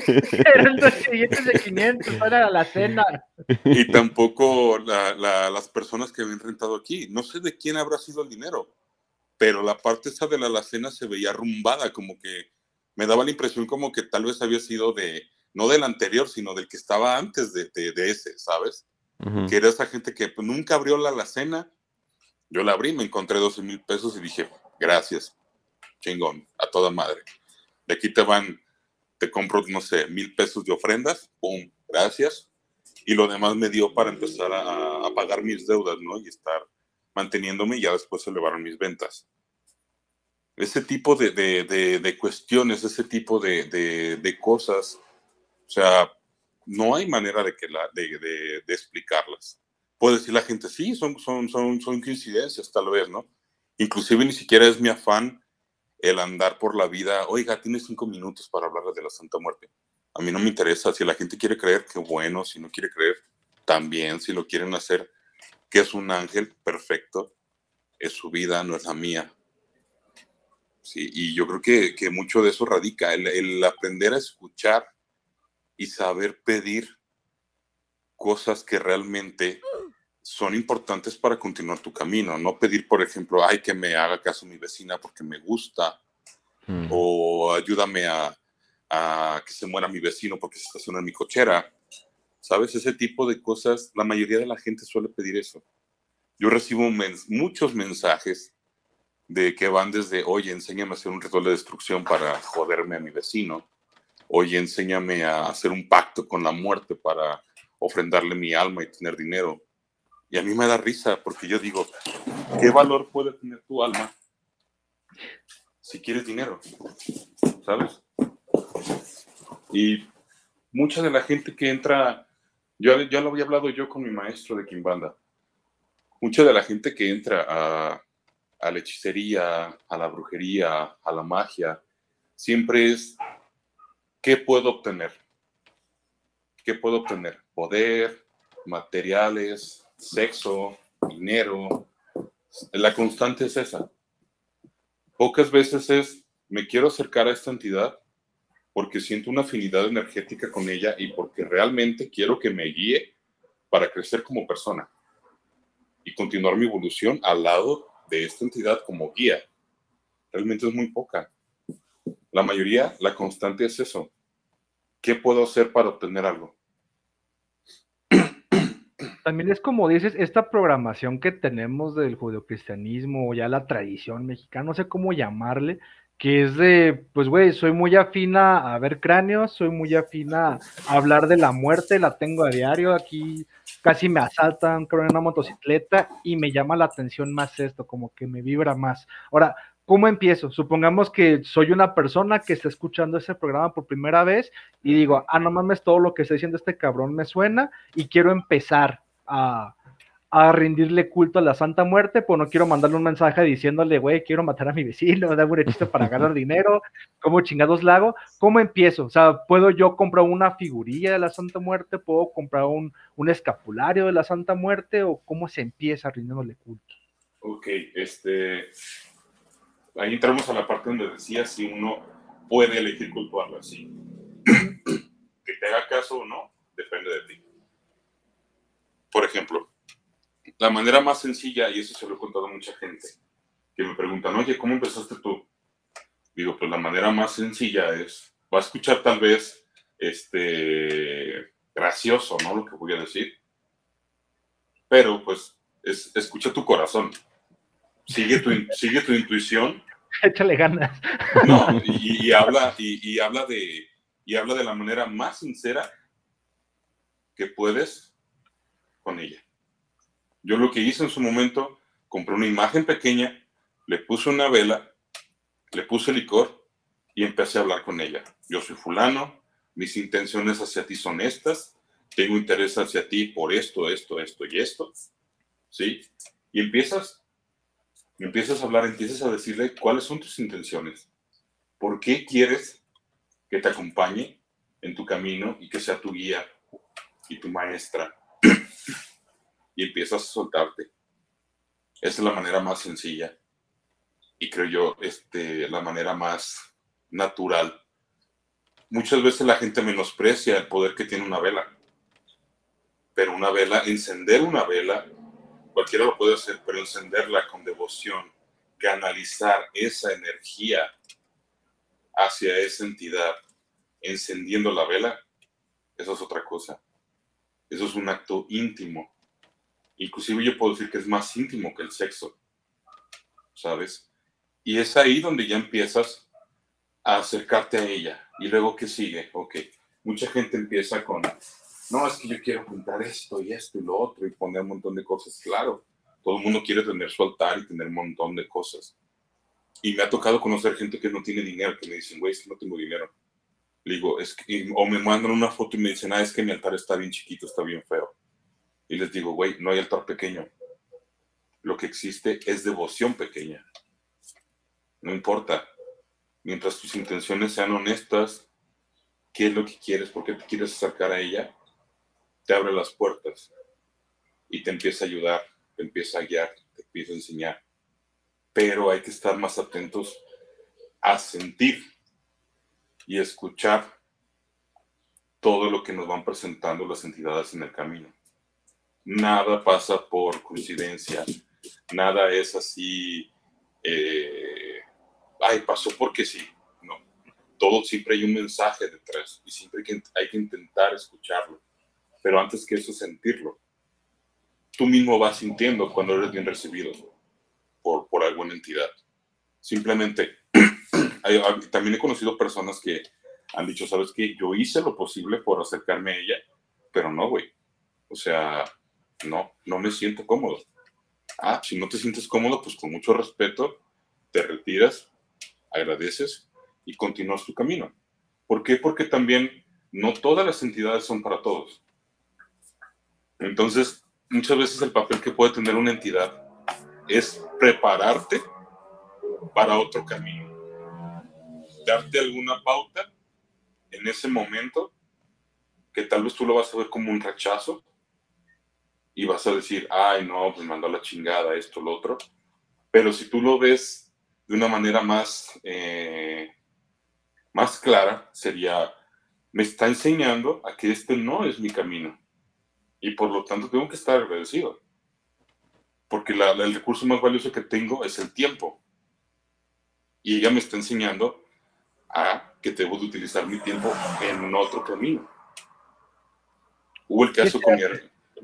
Speaker 2: Eran dos billetes de 500 para la cena.
Speaker 3: y tampoco la- la- las personas que habían rentado aquí. No sé de quién habrá sido el dinero, pero la parte esa de la alacena se veía arrumbada, como que me daba la impresión como que tal vez había sido de, no del anterior, sino del que estaba antes de, de- de ese, ¿sabes? Que era esa gente que pues, nunca abrió la alacena. Yo la abrí, me encontré 12 mil pesos y dije, gracias, chingón, a toda madre. De aquí te van, te compro, no sé, mil pesos de ofrendas, pum, gracias. Y lo demás me dio para empezar a, a pagar mis deudas, ¿no? Y estar manteniéndome y ya después se elevaron mis ventas. Ese tipo de, de, de, de cuestiones, ese tipo de, cosas, o sea, no hay manera de, que la, de, explicarlas. Puede decir la gente, sí, son, son, son, son coincidencias tal vez, ¿no? Inclusive ni siquiera es mi afán el andar por la vida, oiga, tienes cinco minutos para hablar de la Santa Muerte. A mí no me interesa, si la gente quiere creer, qué bueno, si no quiere creer, también, si lo quieren hacer, que es un ángel perfecto, es su vida, no es la mía. Sí, y yo creo que, que mucho de eso radica, el, el, aprender a escuchar y saber pedir cosas que realmente son importantes para continuar tu camino. No pedir, por ejemplo, ay, que me haga caso mi vecina porque me gusta, mm. o ayúdame a, a, que se muera mi vecino porque se estaciona en mi cochera. ¿Sabes? Ese tipo de cosas, la mayoría de la gente suele pedir eso. Yo recibo muchos mensajes de que van desde, oye, enséñame a hacer un ritual de destrucción para joderme a mi vecino, oye, enséñame a hacer un pacto con la muerte para ofrendarle mi alma y tener dinero. Y a mí me da risa porque yo digo, ¿qué valor puede tener tu alma si quieres dinero? ¿Sabes? Y mucha de la gente que entra, yo ya lo había hablado yo con mi maestro de Kimbanda, mucha de la gente que entra a, a la hechicería, a la brujería, a la magia, siempre es, ¿qué puedo obtener? ¿Qué puedo obtener? Poder, materiales, sexo, dinero. La constante es esa. Pocas veces es, me quiero acercar a esta entidad porque siento una afinidad energética con ella y porque realmente quiero que me guíe para crecer como persona y continuar mi evolución al lado de esta entidad como guía. Realmente es muy poca. La mayoría, la constante es eso. ¿Qué puedo hacer para obtener algo?
Speaker 2: También es como dices, esta programación que tenemos del judeocristianismo o ya la tradición mexicana, no sé cómo llamarle, que es de, pues güey, soy muy afina a ver cráneos, soy muy afina a hablar de la muerte, la tengo a diario, aquí casi me asaltan, creo, en una motocicleta y me llama la atención más esto, como que me vibra más. Ahora, ¿cómo empiezo? Supongamos que soy una persona que está escuchando ese programa por primera vez y digo, ah, no mames, todo lo que está diciendo este cabrón me suena y quiero empezar a, a rendirle culto a la Santa Muerte, pues no quiero mandarle un mensaje diciéndole, güey, quiero matar a mi vecino, dar un hechizo para ganar dinero, ¿cómo chingados la hago? ¿Cómo empiezo? O sea, ¿puedo yo comprar una figurilla de la Santa Muerte? ¿Puedo comprar un, un escapulario de la Santa Muerte? ¿O cómo se empieza rindiéndole culto?
Speaker 3: Ok, este... Ahí entramos a la parte donde decía si uno puede elegir cultuarlo así. que te haga caso o no, depende de ti. Por ejemplo, la manera más sencilla, y eso se lo he contado a mucha gente, que me preguntan, oye, ¿cómo empezaste tú? Digo, pues la manera más sencilla es, va a escuchar tal vez, este, gracioso, ¿no? Lo que voy a decir. Pero, pues, es, escucha tu corazón. Sigue tu, sigue tu intuición.
Speaker 2: Échale ganas.
Speaker 3: No, y, habla, y, y, habla de, y habla de la manera más sincera que puedes con ella. Yo lo que hice en su momento, compré una imagen pequeña, le puse una vela, le puse licor y empecé a hablar con ella. Yo soy fulano, mis intenciones hacia ti son estas, tengo interés hacia ti por esto, esto, esto y esto. ¿Sí? Y empiezas, empiezas a hablar, empiezas a decirle cuáles son tus intenciones. ¿Por qué quieres que te acompañe en tu camino y que sea tu guía y tu maestra? Y empiezas a soltarte. Esa es la manera más sencilla y creo yo este, la manera más natural. Muchas veces la gente menosprecia el poder que tiene una vela, pero una vela, encender una vela, cualquiera lo puede hacer, pero encenderla con devoción, canalizar esa energía hacia esa entidad, encendiendo la vela, eso es otra cosa. Eso es un acto íntimo Inclusive yo puedo decir que es más íntimo que el sexo, ¿sabes? Y es ahí donde ya empiezas a acercarte a ella. Y luego, ¿qué sigue? Ok, mucha gente empieza con, no, es que yo quiero pintar esto y esto y lo otro y poner un montón de cosas. Claro, todo el mundo quiere tener su altar y tener un montón de cosas. Y me ha tocado conocer gente que no tiene dinero, que me dicen, güey, es que no tengo dinero. Le digo, es que, o me mandan una foto y me dicen, ah, es que mi altar está bien chiquito, está bien feo. Y les digo, güey, no hay altar pequeño. Lo que existe es devoción pequeña. No importa. Mientras tus intenciones sean honestas, qué es lo que quieres, por qué te quieres acercar a ella, te abre las puertas y te empieza a ayudar, te empieza a guiar, te empieza a enseñar. Pero hay que estar más atentos a sentir y escuchar todo lo que nos van presentando las entidades en el camino. Nada pasa por coincidencia, nada es así, eh, ay, pasó porque sí, no. Todo siempre hay un mensaje detrás y siempre hay que, hay que intentar escucharlo, pero antes que eso sentirlo. Tú mismo vas sintiendo cuando eres bien recibido por, por alguna entidad. Simplemente también he conocido personas que han dicho, sabes qué, yo hice lo posible por acercarme a ella, pero no, güey. O sea, no, no me siento cómodo. Ah, si no te sientes cómodo, pues con mucho respeto, te retiras, agradeces y continúas tu camino. ¿Por qué? Porque también no todas las entidades son para todos. Entonces, muchas veces el papel que puede tener una entidad es prepararte para otro camino darte alguna pauta en ese momento que tal vez tú lo vas a ver como un rechazo y vas a decir, ay, no, pues mandó la chingada, esto, lo otro. Pero si tú lo ves de una manera más, eh, más clara, sería, me está enseñando a que este no es mi camino. Y por lo tanto tengo que estar agradecido. Porque el recurso más valioso que tengo es el tiempo. Y ella me está enseñando a que debo de utilizar mi tiempo en otro camino. Hubo el caso con mi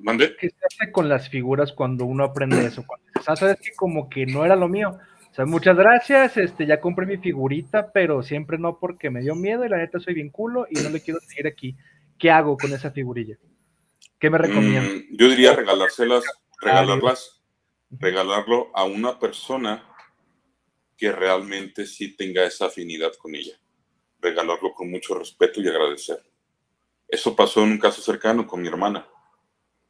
Speaker 3: ¿Mande?
Speaker 2: ¿Qué se hace con las figuras cuando uno aprende eso? Cuando dices, ah, sabes que como que no era lo mío. O sea, muchas gracias, este, ya compré mi figurita, pero siempre no porque me dio miedo y la neta soy bien culo y no le quiero seguir aquí. ¿Qué hago con esa figurilla? ¿Qué me recomiendas?
Speaker 3: Mm, yo diría regalárselas, regalarlas, regalarlo a una persona que realmente sí tenga esa afinidad con ella. Regalarlo con mucho respeto y agradecer. Eso pasó en un caso cercano con mi hermana.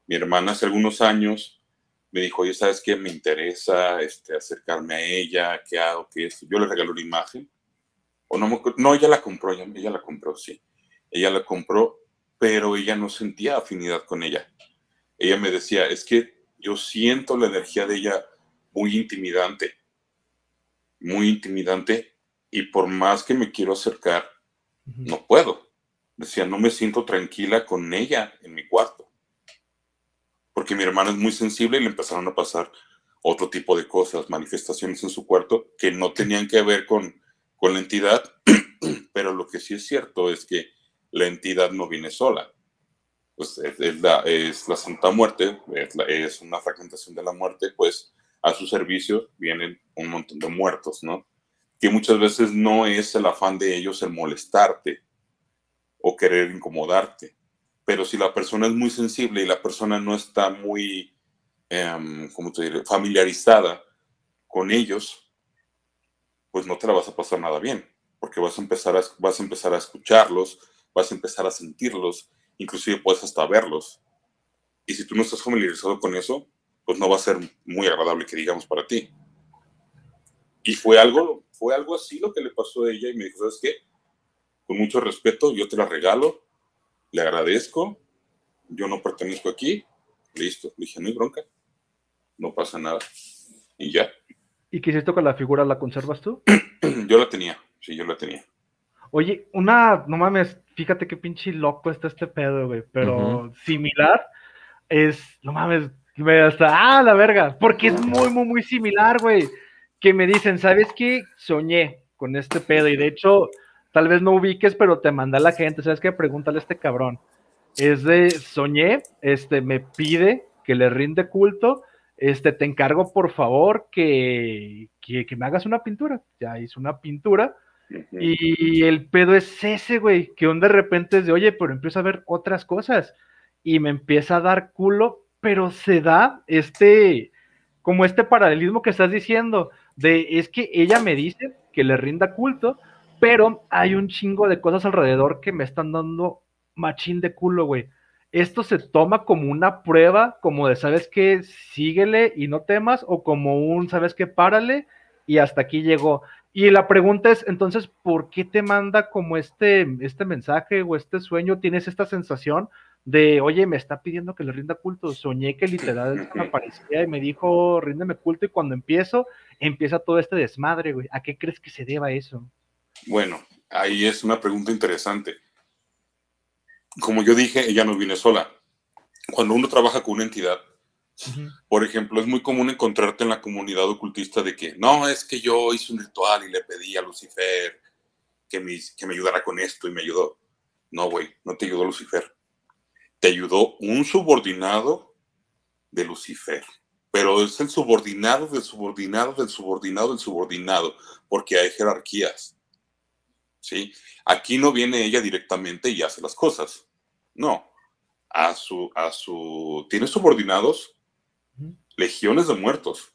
Speaker 3: Mi hermana hace algunos años me dijo, oye, ¿sabes qué? Me interesa este, acercarme a ella, ¿qué hago? ¿Qué esto? Yo le regalo una imagen. O no, no, ella la compró, ella, ella la compró, sí. Ella la compró, pero ella no sentía afinidad con ella. Ella me decía, es que yo siento la energía de ella muy intimidante muy intimidante y por más que me quiero acercar, no puedo. Decía, no me siento tranquila con ella en mi cuarto. Porque mi hermana es muy sensible y le empezaron a pasar otro tipo de cosas, manifestaciones en su cuarto que no tenían que ver con, con la entidad, pero lo que sí es cierto es que la entidad no viene sola. Pues es, la, la Santa Muerte, es, es una fragmentación de la muerte, pues a su servicio vienen un montón de muertos, ¿no? Que muchas veces no es el afán de ellos el molestarte o querer incomodarte, pero si la persona es muy sensible y la persona no está muy, eh, ¿cómo familiarizada con ellos, pues no te la vas a pasar nada bien, porque vas a empezar a, vas a, empezar a escucharlos, vas a empezar a sentirlos, inclusive puedes hasta verlos. Y si tú no estás familiarizado con eso, pues no va a ser muy agradable que digamos para ti. Y fue algo, fue algo así lo que le pasó a ella y me dijo, ¿sabes qué? Con mucho respeto, yo te la regalo, le agradezco, yo no pertenezco aquí, listo. Le dije, no hay bronca, no pasa nada. Y ya.
Speaker 2: ¿Y qué hiciste con la figura? ¿La conservas tú?
Speaker 3: yo la tenía, sí, yo la tenía.
Speaker 2: Oye, una, no mames, fíjate qué pinche loco está este pedo, güey, pero similar es, no mames, me hasta, ah, la verga, porque es muy, muy, muy similar, güey. Que me dicen, ¿sabes qué? Soñé con este pedo y de hecho, tal vez no ubiques, pero te manda la gente, ¿sabes qué? Pregúntale a este cabrón. Es de, soñé, este, me pide que le rinde culto, este, te encargo por favor que, que, me hagas una pintura. Ya hice una pintura Y el pedo es ese, güey, que un de repente es de, oye, pero empiezo a ver otras cosas y me empieza a dar culo, pero se da este, como este paralelismo que estás diciendo, de es que ella me dice que le rinda culto, pero hay un chingo de cosas alrededor que me están dando machín de culo, güey. Esto se toma como una prueba, como de, ¿sabes qué? Síguele y no temas, o como un, ¿sabes qué? Párale y hasta aquí llegó. Y la pregunta es, entonces, ¿por qué te manda como este, este mensaje o este sueño? ¿Tienes esta sensación de, oye, me está pidiendo que le rinda culto? Soñé que literal me aparecía y me dijo, ríndeme culto, y cuando empiezo, empieza todo este desmadre, güey. ¿A qué crees que se deba eso?
Speaker 3: Bueno, ahí es una pregunta interesante. Como yo dije, ella no viene sola. Cuando uno trabaja con una entidad, por ejemplo, es muy común encontrarte en la comunidad ocultista de que, no, es que yo hice un ritual y le pedí a Lucifer que me, que me ayudara con esto y me ayudó. No, güey, no te ayudó Lucifer. Te ayudó un subordinado de Lucifer. Pero es el subordinado del subordinado del subordinado del subordinado, porque hay jerarquías. ¿Sí? Aquí no viene ella directamente y hace las cosas. No. A su, a su, tiene subordinados legiones de muertos.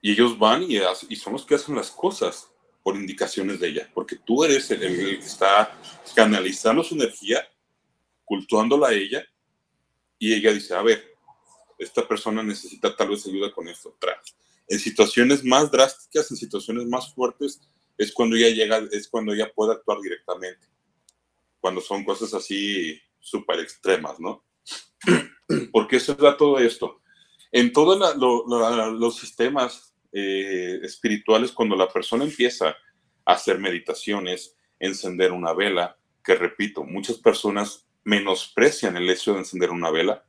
Speaker 3: Y ellos van y, y son los que hacen las cosas por indicaciones de ella, porque tú eres el, que está canalizando su energía, cultuándola a ella, y ella dice, a ver, esta persona necesita tal vez ayuda con esto. En situaciones más drásticas, en situaciones más fuertes, es cuando ella llega, es cuando ella puede actuar directamente. Cuando son cosas así súper extremas, ¿no? Porque eso da todo esto. En todos los sistemas eh, espirituales, cuando la persona empieza a hacer meditaciones, encender una vela, que repito, muchas personas menosprecian el hecho de encender una vela,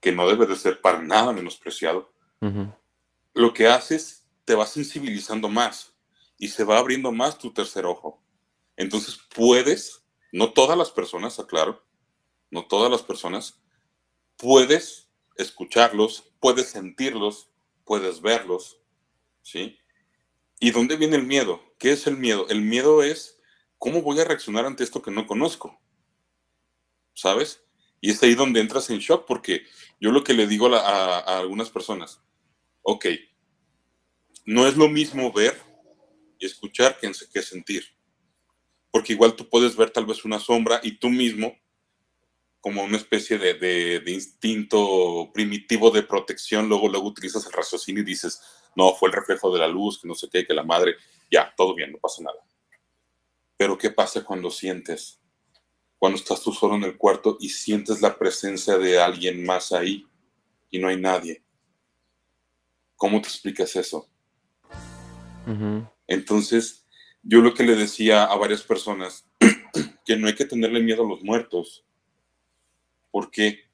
Speaker 3: que no debe de ser para nada menospreciado. Lo que haces, te va sensibilizando más y se va abriendo más tu tercer ojo. Entonces puedes, no todas las personas, aclaro, no todas las personas, puedes escucharlos, puedes sentirlos, puedes verlos, ¿sí? ¿Y dónde viene el miedo? ¿Qué es el miedo? El miedo es cómo voy a reaccionar ante esto que no conozco, ¿sabes? Y es ahí donde entras en shock, porque yo lo que le digo a, algunas personas, ok, no es lo mismo ver escuchar que, que sentir. Porque igual tú puedes ver tal vez una sombra y tú mismo, como una especie de, de, instinto primitivo de protección, luego, luego utilizas el raciocinio y dices, no, fue el reflejo de la luz, que no sé qué, que la madre, ya, todo bien, no pasa nada. Pero ¿qué pasa cuando sientes? Cuando estás tú solo en el cuarto y sientes la presencia de alguien más ahí y no hay nadie. ¿Cómo te explicas eso? Entonces, yo lo que le decía a varias personas, que no hay que tenerle miedo a los muertos. porque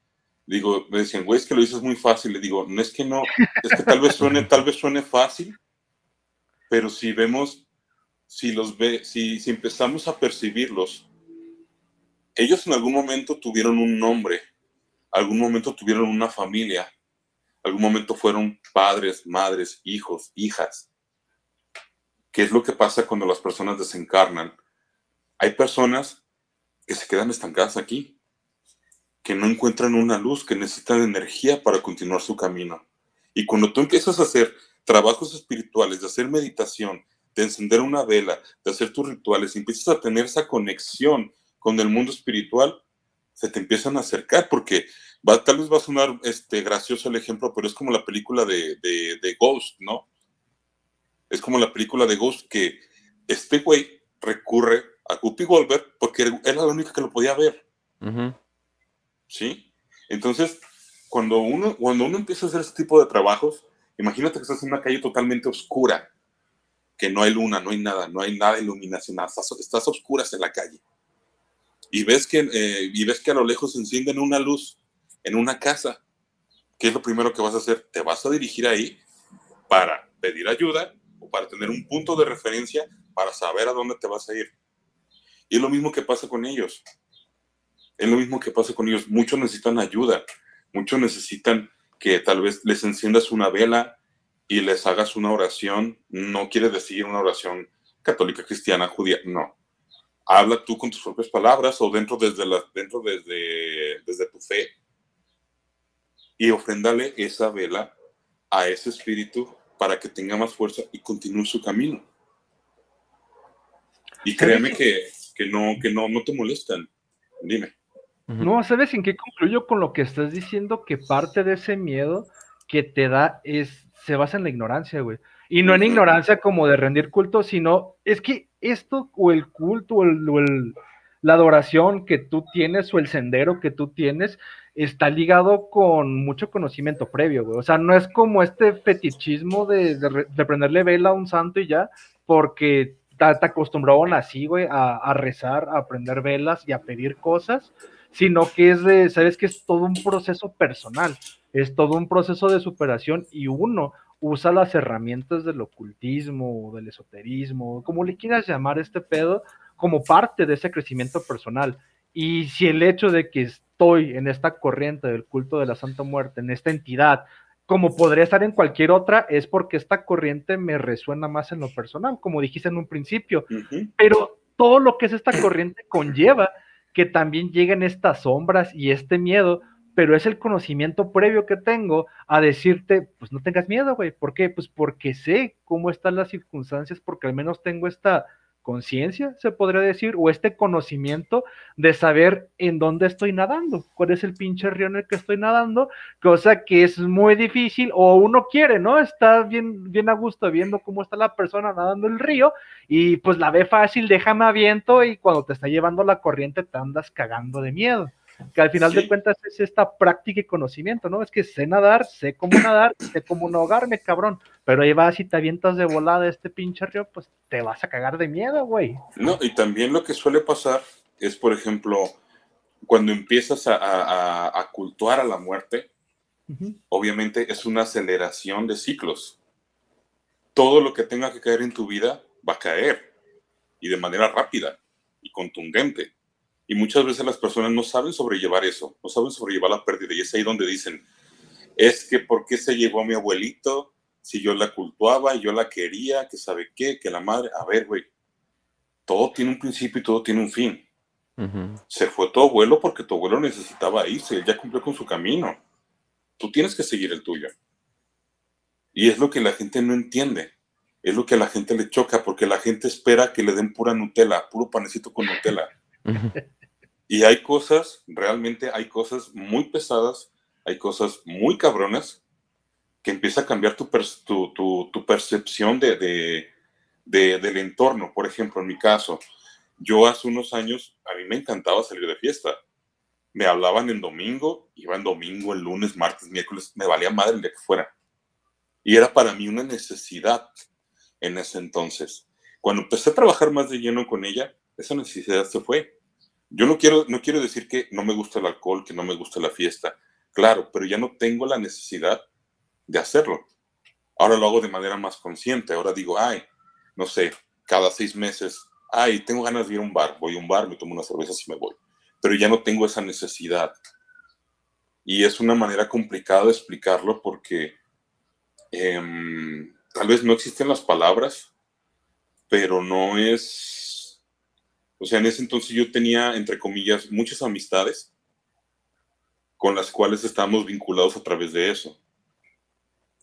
Speaker 3: Digo, me decían, güey, es que lo dices muy fácil. Le digo, no es que no, es que tal vez suene, tal vez suene fácil, pero si vemos, si los ve, si, si empezamos a percibirlos, ellos en algún momento tuvieron un nombre, algún momento tuvieron una familia, algún momento fueron padres, madres, hijos, hijas. ¿Qué es lo que pasa cuando las personas desencarnan? Hay personas que se quedan estancadas aquí, que no encuentran una luz, que necesitan energía para continuar su camino. Y cuando tú empiezas a hacer trabajos espirituales, de hacer meditación, de encender una vela, de hacer tus rituales, y empiezas a tener esa conexión con el mundo espiritual, se te empiezan a acercar, porque va, tal vez va a sonar este, gracioso el ejemplo, pero es como la película de, de, de Ghost, ¿no? Es como la película de Ghost que este güey recurre a Guppy Goldberg porque era la única que lo podía ver. ¿Sí? Entonces, cuando uno, cuando uno empieza a hacer este tipo de trabajos, imagínate que estás en una calle totalmente oscura, que no hay luna, no hay nada, no hay nada de iluminación, estás, estás oscuras en la calle. Y ves, que, eh, y ves que a lo lejos se encienden una luz en una casa. ¿Qué es lo primero que vas a hacer? Te vas a dirigir ahí para pedir ayuda o para tener un punto de referencia para saber a dónde te vas a ir. Y es lo mismo que pasa con ellos. Es lo mismo que pasa con ellos. Muchos necesitan ayuda. Muchos necesitan que tal vez les enciendas una vela y les hagas una oración. No quiere decir una oración católica, cristiana, judía, no. Habla tú con tus propias palabras o dentro desde, la, dentro desde, desde tu fe y ofréndale esa vela a ese espíritu para que tenga más fuerza y continúe su camino. Y créeme que, que, no, que no, no te molestan. Dime.
Speaker 2: No, ¿sabes en qué concluyo con lo que estás diciendo? Que parte de ese miedo que te da es, se basa en la ignorancia, güey. Y no en ignorancia como de rendir culto, sino es que esto o el culto o, el, la adoración que tú tienes o el sendero que tú tienes está ligado con mucho conocimiento previo, güey. O sea, no es como este fetichismo de, de, prenderle vela a un santo y ya, porque te, te acostumbraron así, güey, a, a, rezar, a prender velas y a pedir cosas, sino que es de, sabes que es todo un proceso personal, es todo un proceso de superación y uno usa las herramientas del ocultismo, del esoterismo, como le quieras llamar este pedo, como parte de ese crecimiento personal. Y si el hecho de que estoy en esta corriente del culto de la Santa Muerte, en esta entidad, como podría estar en cualquier otra, es porque esta corriente me resuena más en lo personal, como dijiste en un principio. Pero todo lo que es esta corriente conlleva que también lleguen estas sombras y este miedo, pero es el conocimiento previo que tengo a decirte, pues no tengas miedo, güey. ¿Por qué? Pues porque sé cómo están las circunstancias, porque al menos tengo esta conciencia, se podría decir, o este conocimiento de saber en dónde estoy nadando, cuál es el pinche río en el que estoy nadando, cosa que es muy difícil, o uno quiere, ¿no? Está bien, bien a gusto viendo cómo está la persona nadando el río, y pues la ve fácil, déjame aviento, y cuando te está llevando la corriente te andas cagando de miedo que al final de cuentas es esta práctica y conocimiento, ¿no? Es que sé nadar, sé cómo nadar, sé cómo no ahogarme, cabrón. Pero ahí vas y te avientas de volada este pinche río, pues te vas a cagar de miedo, güey.
Speaker 3: No, y también lo que suele pasar es, por ejemplo, cuando empiezas a, a, a cultuar a la muerte, obviamente es una aceleración de ciclos. Todo lo que tenga que caer en tu vida va a caer y de manera rápida y contundente. Y muchas veces las personas no saben sobrellevar eso, no saben sobrellevar la pérdida. Y es ahí donde dicen, es que ¿por qué se llevó a mi abuelito? Si yo la cultuaba, yo la quería, que sabe qué, que la madre, a ver, güey, todo tiene un principio y todo tiene un fin. Se fue tu abuelo porque tu abuelo necesitaba irse, él ya cumplió con su camino. Tú tienes que seguir el tuyo. Y es lo que la gente no entiende. Es lo que a la gente le choca, porque la gente espera que le den pura Nutella, puro panecito con Nutella. Y hay cosas, realmente hay cosas muy pesadas, hay cosas muy cabronas que empieza a cambiar tu, tu, percepción de, del entorno. Por ejemplo, en mi caso, yo hace unos años, a mí me encantaba salir de fiesta. Me hablaban en domingo, iba en domingo, el lunes, martes, miércoles, me valía madre el que fuera. Y era para mí una necesidad en ese entonces. Cuando empecé a trabajar más de lleno con ella, esa necesidad se fue. Yo no quiero, no quiero decir que no me gusta el alcohol, que no me gusta la fiesta, claro, pero ya no tengo la necesidad de hacerlo. Ahora lo hago de manera más consciente. Ahora digo, ay, no sé, cada seis meses, ay, tengo ganas de ir a un bar, voy a un bar, me tomo una cerveza y me voy. Pero ya no tengo esa necesidad. Y es una manera complicada de explicarlo porque em, tal vez no existen las palabras, pero no es o sea, en ese entonces yo tenía, entre comillas, muchas amistades con las cuales estábamos vinculados a través de eso.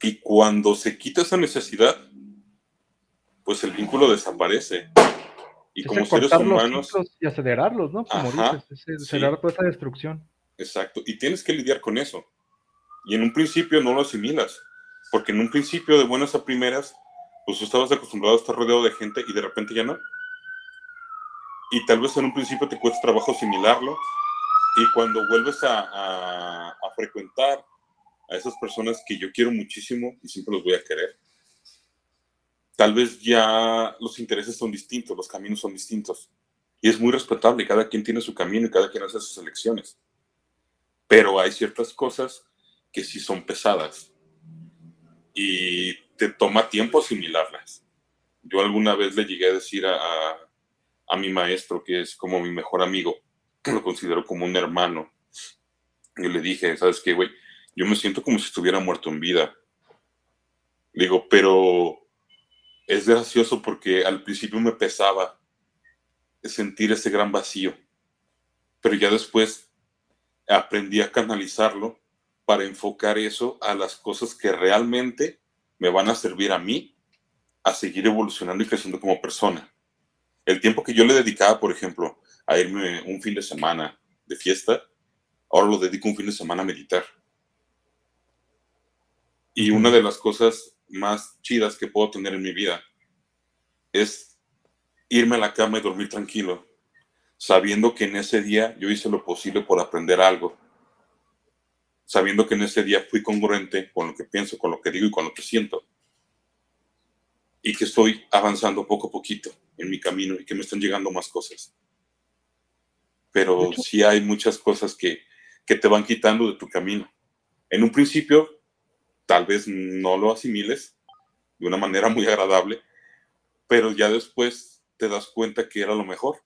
Speaker 3: Y cuando se quita esa necesidad, pues el vínculo desaparece. Y como seres humanos...
Speaker 2: Y acelerarlos, ¿no? Como dices, acelerar toda esa destrucción.
Speaker 3: Exacto, y tienes que lidiar con eso. Y en un principio no lo asimilas, porque en un principio de buenas a primeras, pues estabas acostumbrado a estar rodeado de gente y de repente ya no y tal vez en un principio te cuesta trabajo asimilarlo y cuando vuelves a, frecuentar a esas personas que yo quiero muchísimo y siempre los voy a querer, tal vez ya los intereses son distintos, los caminos son distintos. Y es muy respetable, cada quien tiene su camino y cada quien hace sus elecciones. Pero hay ciertas cosas que sí son pesadas y te toma tiempo asimilarlas. Yo alguna vez le llegué a decir a mi maestro, que es como mi mejor amigo, lo considero como un hermano. Y le dije, ¿sabes qué, güey? Yo me siento como si estuviera muerto en vida. Digo, pero es gracioso porque al principio me pesaba sentir ese gran vacío, pero ya después aprendí a canalizarlo para enfocar eso a las cosas que realmente me van a servir a mí a seguir evolucionando y creciendo como persona. El tiempo que yo le dedicaba, por ejemplo, a irme un fin de semana de fiesta, ahora lo dedico un fin de semana a meditar. Y una de las cosas más chidas que puedo tener en mi vida es irme a la cama y dormir tranquilo, sabiendo que en ese día yo hice lo posible por aprender algo, sabiendo que en ese día fui congruente con lo que pienso, con lo que digo y con lo que siento, y que estoy avanzando poco a poquito en mi camino y que me están llegando más cosas. Pero sí hay muchas cosas que, que te van quitando de tu camino. En un principio tal vez no lo asimiles de una manera muy agradable, pero ya después te das cuenta que era lo mejor.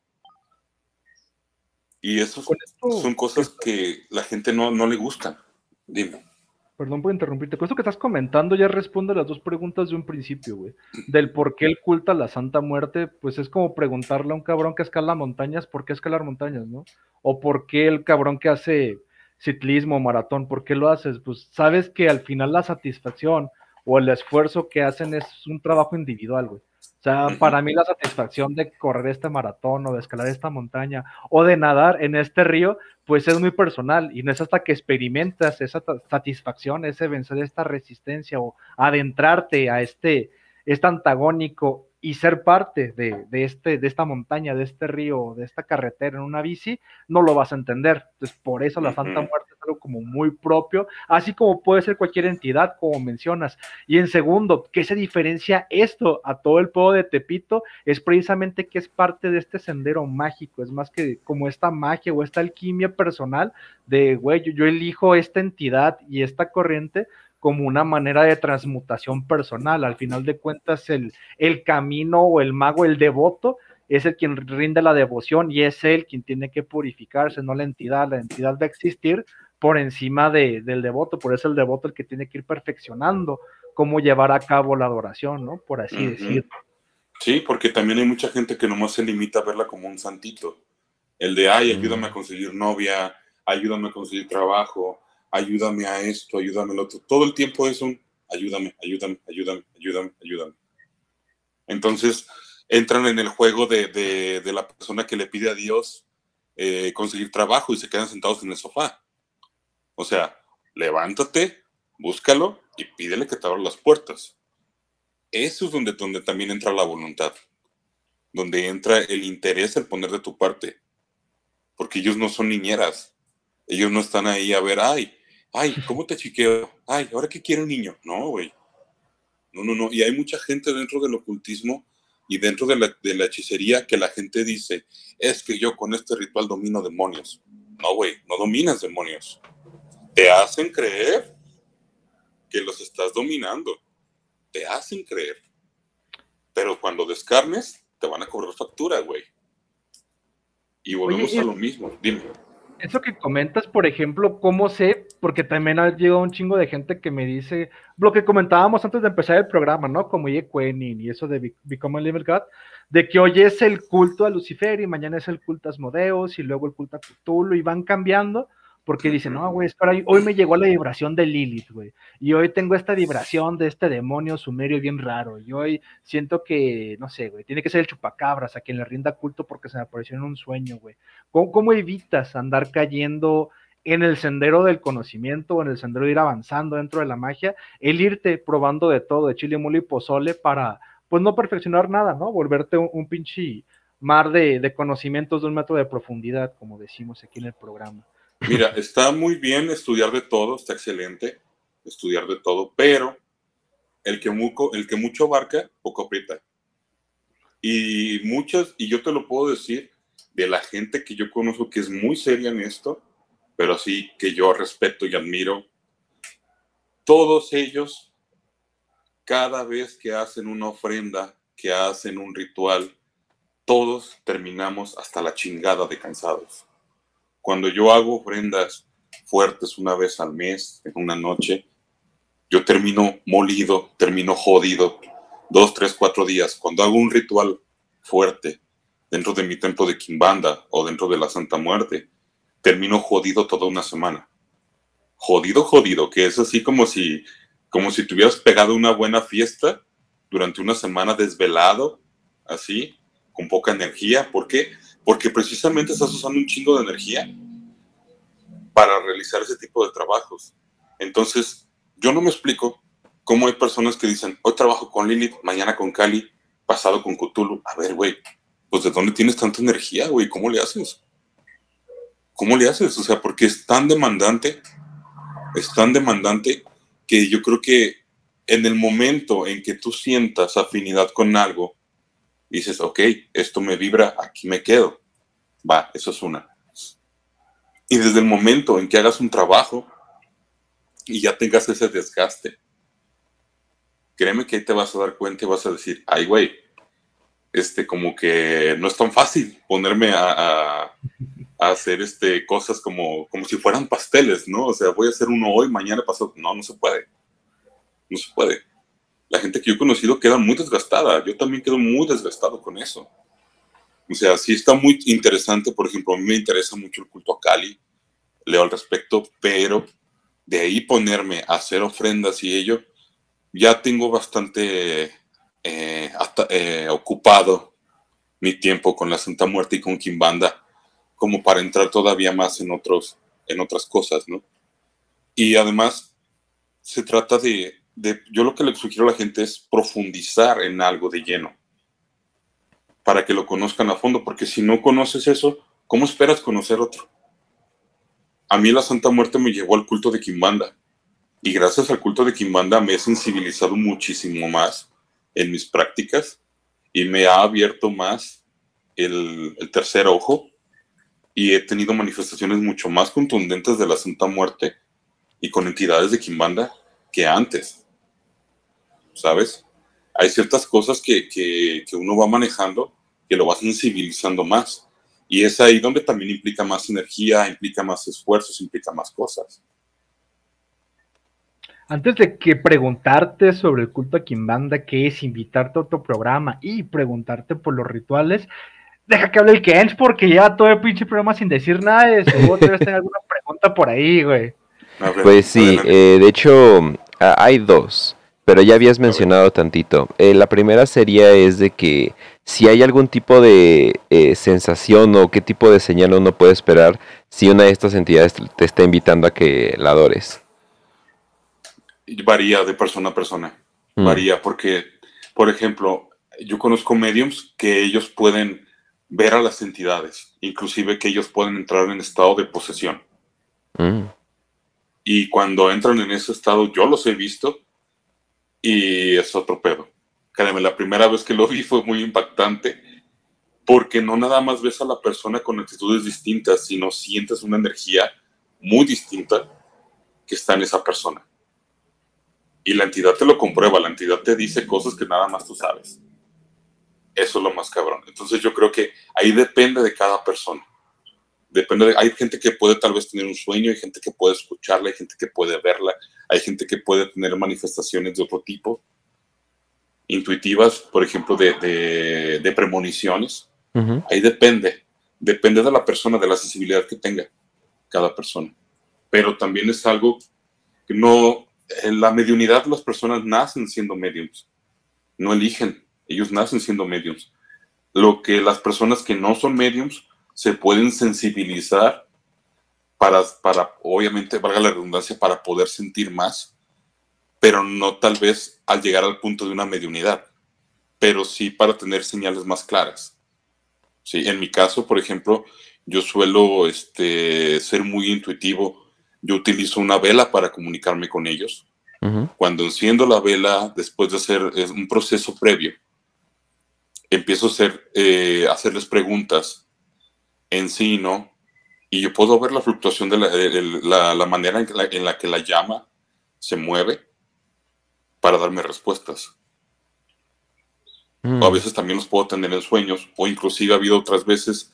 Speaker 3: Y eso son cosas que la gente no, no le gustan. Dime.
Speaker 2: Perdón por interrumpirte. Con esto que estás comentando ya responde a las dos preguntas de un principio, güey. Del por qué el culto a la Santa Muerte, pues es como preguntarle a un cabrón que escala montañas, ¿por qué escalar montañas, no? O por qué el cabrón que hace ciclismo, maratón, ¿por qué lo haces? Pues sabes que al final la satisfacción o el esfuerzo que hacen es un trabajo individual, güey. O sea, para mí la satisfacción de correr este maratón o de escalar esta montaña o de nadar en este río, pues es muy personal y no es hasta que experimentas esa satisfacción, ese vencer esta resistencia o adentrarte a este, este antagónico y ser parte de, este, de esta montaña, de este río, de esta carretera en una bici, no lo vas a entender. Entonces, por eso la Santa Muerte es algo como muy propio, así como puede ser cualquier entidad, como mencionas. Y en segundo, ¿qué se diferencia esto a todo el pueblo de Tepito? Es precisamente que es parte de este sendero mágico, es más que como esta magia o esta alquimia personal de, güey, yo elijo esta entidad y esta corriente como una manera de transmutación personal. Al final de cuentas, el, el camino o el mago, el devoto, es el quien rinde la devoción y es él quien tiene que purificarse, no la entidad. La entidad va a existir por encima de, del devoto, por eso el devoto el que tiene que ir perfeccionando cómo llevar a cabo la adoración, ¿no? Por así decirlo.
Speaker 3: Sí, porque también hay mucha gente que nomás se limita a verla como un santito. El de, ay, ayúdame a conseguir novia, ayúdame a conseguir trabajo, ayúdame a esto, ayúdame a otro. Todo el tiempo es un ayúdame, ayúdame, ayúdame, ayúdame, ayúdame. Entonces entran en el juego de, la persona que le pide a Dios eh, conseguir trabajo y se quedan sentados en el sofá. O sea, levántate, búscalo y pídele que te abra las puertas. Eso es donde, donde también entra la voluntad, donde entra el interés, el poner de tu parte, porque ellos no son niñeras, ellos no están ahí a ver, ay, ay, ¿cómo te chiqueo? Ay, ¿ahora qué quiere un niño? No, güey. No, no, no. Y hay mucha gente dentro del ocultismo y dentro de la, de la hechicería que la gente dice, es que yo con este ritual domino demonios. No, güey, no dominas demonios. Te hacen creer que los estás dominando. Te hacen creer. Pero cuando descarnes, te van a cobrar factura, güey. Y volvemos a lo mismo. Dime.
Speaker 2: Eso que comentas, por ejemplo, ¿cómo sé? Porque también ha llegado un chingo de gente que me dice lo que comentábamos antes de empezar el programa, ¿no? Como Ye y eso de Become a Living God, de que hoy es el culto a Lucifer y mañana es el culto a Asmodeus y luego el culto a Cthulhu y van cambiando porque dicen, no, güey, espera, hoy me llegó la vibración de Lilith, güey, y hoy tengo esta vibración de este demonio sumerio bien raro, y hoy siento que, no sé, güey, tiene que ser el chupacabras a quien le rinda culto porque se me apareció en un sueño, güey. ¿Cómo, evitas andar cayendo en el sendero del conocimiento o en el sendero de ir avanzando dentro de la magia, el irte probando de todo, de chile, mole y pozole para, pues no perfeccionar nada, ¿no? Volverte un, un pinche mar de, de conocimientos de un metro de profundidad, como decimos aquí en el programa.
Speaker 3: Mira, está muy bien estudiar de todo, está excelente estudiar de todo, pero el que, el que mucho abarca, poco aprieta. Y muchas, y yo te lo puedo decir, de la gente que yo conozco que es muy seria en esto, pero sí que yo respeto y admiro, todos ellos, cada vez que hacen una ofrenda, que hacen un ritual, todos terminamos hasta la chingada de cansados. Cuando yo hago ofrendas fuertes una vez al mes, en una noche, yo termino molido, termino jodido, dos, tres, cuatro días, cuando hago un ritual fuerte dentro de mi templo de Kimbanda o dentro de la Santa Muerte, termino jodido toda una semana. Jodido, jodido, que es así como si, como si te hubieras pegado una buena fiesta durante una semana desvelado, así, con poca energía. ¿Por qué? Porque precisamente estás usando un chingo de energía para realizar ese tipo de trabajos. Entonces, yo no me explico cómo hay personas que dicen, hoy trabajo con Lilith, mañana con Kali, pasado con Cthulhu. A ver, güey, pues ¿de dónde tienes tanta energía, güey? ¿Cómo le haces? ¿Cómo le haces? O sea, porque es tan demandante, es tan demandante que yo creo que en el momento en que tú sientas afinidad con algo, dices, ok, esto me vibra, aquí me quedo. Va, eso es una. Y desde el momento en que hagas un trabajo y ya tengas ese desgaste, créeme que ahí te vas a dar cuenta y vas a decir, ay, güey, este, como que no es tan fácil ponerme a, hacer este, cosas como, como si fueran pasteles, ¿no? O sea, voy a hacer uno hoy, mañana pasado. No, no se puede. No se puede. La gente que yo he conocido queda muy desgastada. Yo también quedo muy desgastado con eso. O sea, sí está muy interesante. Por ejemplo, a mí me interesa mucho el culto a Cali. Leo al respecto, pero de ahí ponerme a hacer ofrendas y ello, ya tengo bastante eh, eh, ocupado mi tiempo con la Santa Muerte y con Kimbanda, como para entrar todavía más en, otros, en otras cosas, ¿no? Y además, se trata de, yo lo que le sugiero a la gente es profundizar en algo de lleno, para que lo conozcan a fondo, porque si no conoces eso, ¿cómo esperas conocer otro? A mí la Santa Muerte me llevó al culto de Kimbanda, y gracias al culto de Kimbanda me he sensibilizado muchísimo más en mis prácticas y me ha abierto más el, tercer ojo y he tenido manifestaciones mucho más contundentes de la Santa Muerte y con entidades de Kimbanda que antes. ¿Sabes? Hay ciertas cosas que, que, que, uno va manejando que lo va sensibilizando más. Y es ahí donde también implica más energía, implica más esfuerzos, implica más cosas.
Speaker 2: Antes de que preguntarte sobre el culto a Kimbanda, que es invitarte a otro programa y preguntarte por los rituales, deja que hable el Kens porque ya todo el pinche programa sin decir nada de eso. Vos tener alguna pregunta por ahí, güey.
Speaker 1: Pues sí, eh, de hecho hay dos, pero ya habías mencionado tantito. Eh, la primera sería es de que si hay algún tipo de eh, sensación o qué tipo de señal uno puede esperar si una de estas entidades te está invitando a que la adores
Speaker 3: varía de persona a persona. Mm. Varía porque, por ejemplo, yo conozco mediums que ellos pueden ver a las entidades, inclusive que ellos pueden entrar en estado de posesión. Mm. Y cuando entran en ese estado, yo los he visto y es otro pedo. Créeme, la primera vez que lo vi fue muy impactante porque no nada más ves a la persona con actitudes distintas, sino sientes una energía muy distinta que está en esa persona y la entidad te lo comprueba, la entidad te dice cosas que nada más tú sabes. Eso es lo más cabrón. Entonces yo creo que ahí depende de cada persona. Depende de, hay gente que puede tal vez tener un sueño, hay gente que puede escucharla, hay gente que puede verla, hay gente que puede tener manifestaciones de otro tipo, intuitivas, por ejemplo, de, de, premoniciones. Ahí depende, depende de la persona, de la sensibilidad que tenga cada persona. Pero también es algo que no, en la mediunidad las personas nacen siendo mediums, no eligen, ellos nacen siendo mediums. Lo que las personas que no son mediums se pueden sensibilizar para, para, obviamente, valga la redundancia, para poder sentir más, pero no tal vez al llegar al punto de una mediunidad, pero sí para tener señales más claras. Sí, en mi caso, por ejemplo, yo suelo este, ser muy intuitivo yo utilizo una vela para comunicarme con ellos. Cuando enciendo la vela, después de hacer un proceso previo, empiezo a hacer, eh, hacerles preguntas en sí, ¿no? Y yo puedo ver la fluctuación de la, la, manera en, la, que la llama se mueve para darme respuestas. O a mm. veces también los puedo tener en sueños, o inclusive ha habido otras veces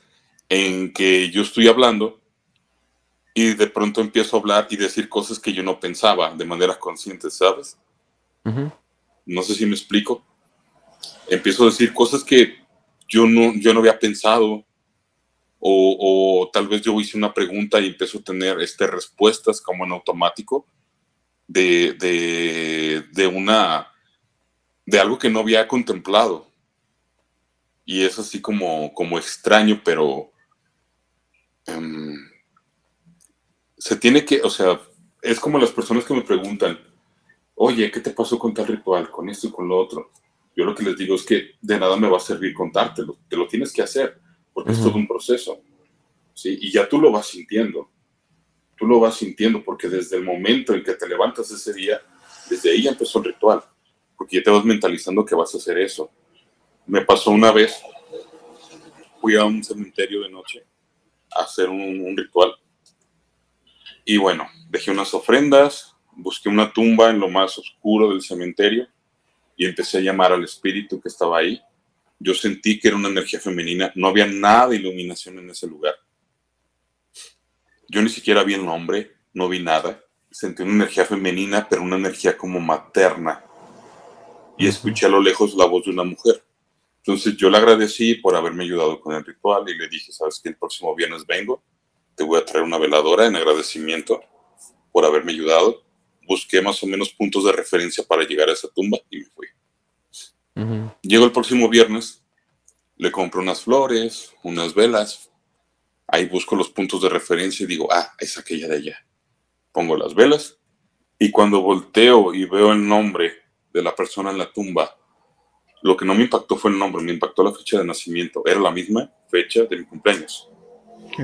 Speaker 3: en que yo estoy hablando y de pronto empiezo a hablar y decir cosas que yo no pensaba de manera consciente, ¿sabes? No sé si me explico. Empiezo a decir cosas que yo no, yo no había pensado. O, tal vez yo hice una pregunta y empiezo a tener este, respuestas como en automático de, de, de, una de algo que no había contemplado. Y es así como, como extraño, pero um, se tiene que, o sea, es como las personas que me preguntan, oye, ¿qué te pasó con tal ritual, con esto y con lo otro? Yo lo que les digo es que de nada me va a servir contártelo, te lo tienes que hacer, porque es todo un proceso, ¿sí? Y ya tú lo vas sintiendo, tú lo vas sintiendo, porque desde el momento en que te levantas ese día, desde ahí ya empezó el ritual, porque ya te vas mentalizando que vas a hacer eso. Me pasó una vez, fui a un cementerio de noche a hacer un, un ritual, y bueno, dejé unas ofrendas, busqué una tumba en lo más oscuro del cementerio y empecé a llamar al espíritu que estaba ahí. Yo sentí que era una energía femenina, no había nada de iluminación en ese lugar. Yo ni siquiera vi el nombre, no vi nada. Sentí una energía femenina, pero una energía como materna. Y escuché a lo lejos la voz de una mujer. Entonces yo le agradecí por haberme ayudado con el ritual y le dije, sabes que el próximo viernes vengo, te voy a traer una veladora en agradecimiento por haberme ayudado busqué más o menos puntos de referencia para llegar a esa tumba y me fui. Llego el próximo viernes, le compro unas flores, unas velas, ahí busco los puntos de referencia y digo, ah, es aquella de allá. Pongo las velas y cuando volteo y veo el nombre de la persona en la tumba, lo que no me impactó fue el nombre, me impactó la fecha de nacimiento. Era la misma fecha de mi cumpleaños,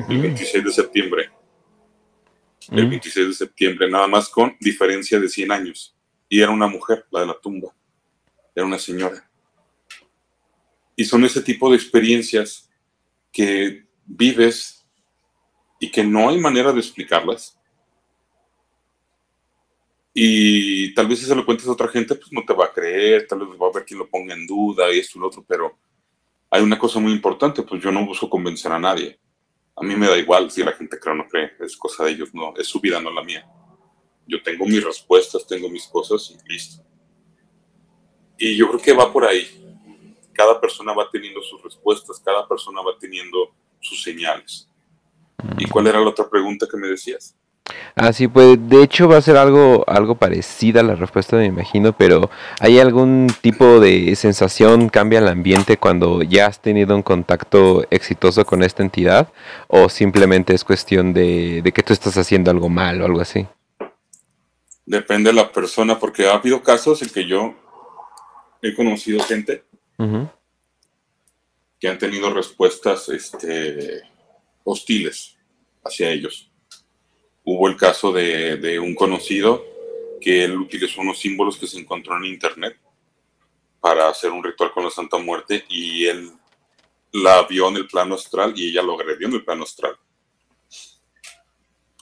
Speaker 3: el 26 de septiembre el 26 de septiembre, nada más con diferencia de 100 años. Y era una mujer, la de la tumba. Era una señora. Y son ese tipo de experiencias que vives y que no hay manera de explicarlas. Y tal vez si se lo cuentes a otra gente, pues no te va a creer, tal vez va a haber quien lo ponga en duda y esto y lo otro, pero hay una cosa muy importante, pues yo no busco convencer a nadie a mí me da igual si la gente cree o no cree, es cosa de ellos, no, es su vida, no la mía. Yo tengo mis respuestas, tengo mis cosas y listo. Y yo creo que va por ahí. Cada persona va teniendo sus respuestas, cada persona va teniendo sus señales. ¿Y cuál era la otra pregunta que me decías?
Speaker 1: Así pues, de hecho va a ser algo, algo parecida a la respuesta, me imagino, pero ¿hay algún tipo de sensación, cambia el ambiente cuando ya has tenido un contacto exitoso con esta entidad? ¿O simplemente es cuestión de, que tú estás haciendo algo mal o algo así?
Speaker 3: Depende de la persona, porque ha habido casos en que yo he conocido gente que han tenido respuestas este, hostiles hacia ellos Hubo el caso de, un conocido que él utilizó unos símbolos que se encontró en internet para hacer un ritual con la Santa Muerte y él la vio en el plano astral y ella lo agredió en el plano astral.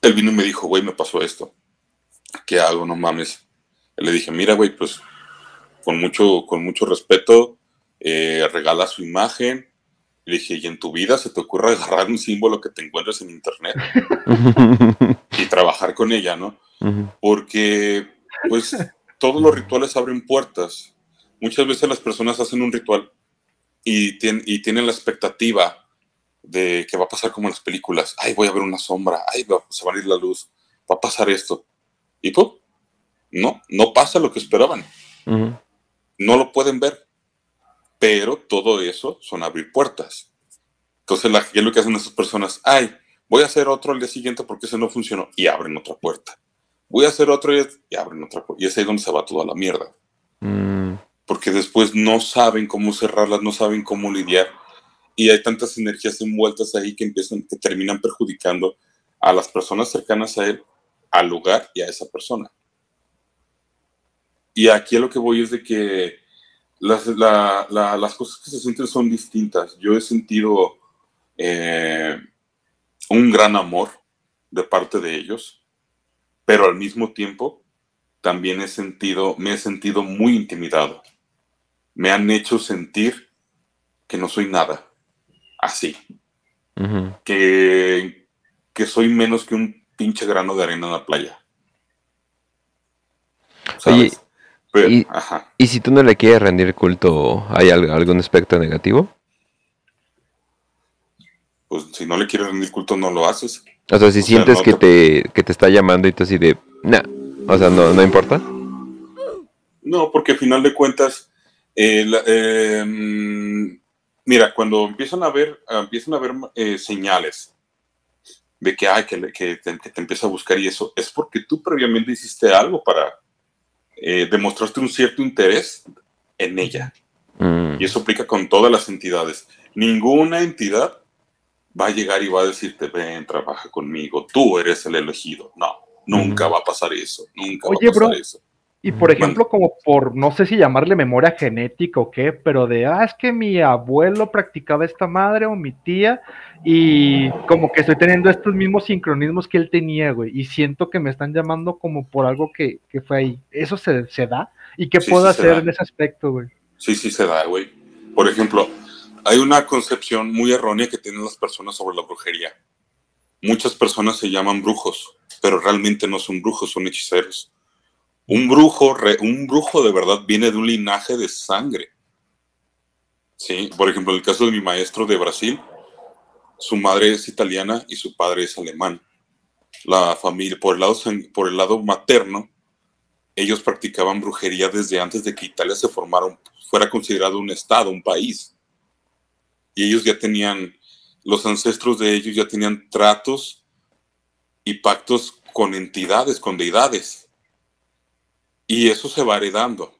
Speaker 3: Él vino y me dijo, güey, me pasó esto. ¿Qué hago? No mames. Le dije, mira, güey, pues con mucho, con mucho respeto, eh, regala su imagen, le dije, ¿y en tu vida se te ocurre agarrar un símbolo que te encuentres en internet y trabajar con ella, ¿no? Porque, pues, todos los rituales abren puertas. Muchas veces las personas hacen un ritual y, y tienen la expectativa de que va a pasar como en las películas. Ay, voy a ver una sombra. Ay, se va a ir la luz. Va a pasar esto. Y pues, no, no pasa lo que esperaban. No lo pueden ver pero todo eso son abrir puertas. Entonces, la, ¿qué es lo que hacen esas personas? Ay, voy a hacer otro al día siguiente porque ese no funcionó y abren otra puerta. Voy a hacer otro y, abren otra puerta. Y es ahí donde se va toda la mierda. Mm. Porque después no saben cómo cerrarlas, no saben cómo lidiar. Y hay tantas energías envueltas ahí que empiezan, que terminan perjudicando a las personas cercanas a él, al lugar y a esa persona. Y aquí a lo que voy es de que las, las cosas que se sienten son distintas. Yo he sentido eh, un gran amor de parte de ellos, pero al mismo tiempo también he sentido, me he sentido muy intimidado. Me han hecho sentir que no soy nada, así. que, que soy menos que un pinche grano de arena en la playa.
Speaker 1: ¿sabes?
Speaker 3: Pero,
Speaker 1: Y-
Speaker 3: ajá.
Speaker 1: ¿Y si tú no le quieres rendir culto, hay al- algún aspecto negativo?
Speaker 3: Pues si no le quieres rendir culto, no lo haces.
Speaker 1: O sea, si
Speaker 3: O sea,
Speaker 1: sientes
Speaker 3: no
Speaker 1: que, te, que te está llamando y tú así de, nah, o sea, no, no importa.
Speaker 3: No, porque al final de cuentas, eh, la- eh, mm, mira, cuando empiezan a ver, empiezan a ver eh, señales de que, ay, que te, que te empieza a buscar y eso, es porque tú previamente hiciste algo para eh, demostrarte un cierto interés en ella.
Speaker 1: Mm,
Speaker 3: Y eso aplica con todas las entidades. Ninguna entidad va a llegar y va a decirte, ven, trabaja conmigo, tú eres el elegido. No, nunca va a pasar eso, nunca
Speaker 2: Oye,
Speaker 3: va a pasar
Speaker 2: bro.
Speaker 3: eso.
Speaker 2: Y por ejemplo, como por, no sé si llamarle memoria genética o qué, pero de, ah, es que mi abuelo practicaba esta madre o mi tía y como que estoy teniendo estos mismos sincronismos que él tenía, güey, y siento que me están llamando como por algo que, que fue ahí. ¿Eso se, se da? ¿Y qué
Speaker 3: Sí,
Speaker 2: puedo
Speaker 3: sí
Speaker 2: hacer en ese aspecto, güey?
Speaker 3: Sí, sí se da, güey. Por ejemplo, hay una concepción muy errónea que tienen las personas sobre la brujería. Muchas personas se llaman brujos, pero realmente no son brujos, son hechiceros. Un brujo, un brujo de verdad viene de un linaje de sangre. Sí, por ejemplo, en el caso de mi maestro de Brasil, su madre es italiana y su padre es alemán. La familia, por el lado, por el lado materno, ellos practicaban brujería desde antes de que Italia se formara, fuera considerado un estado, un país. Y ellos ya tenían, los ancestros de ellos ya tenían tratos y pactos con entidades, con deidades. Y eso se va heredando.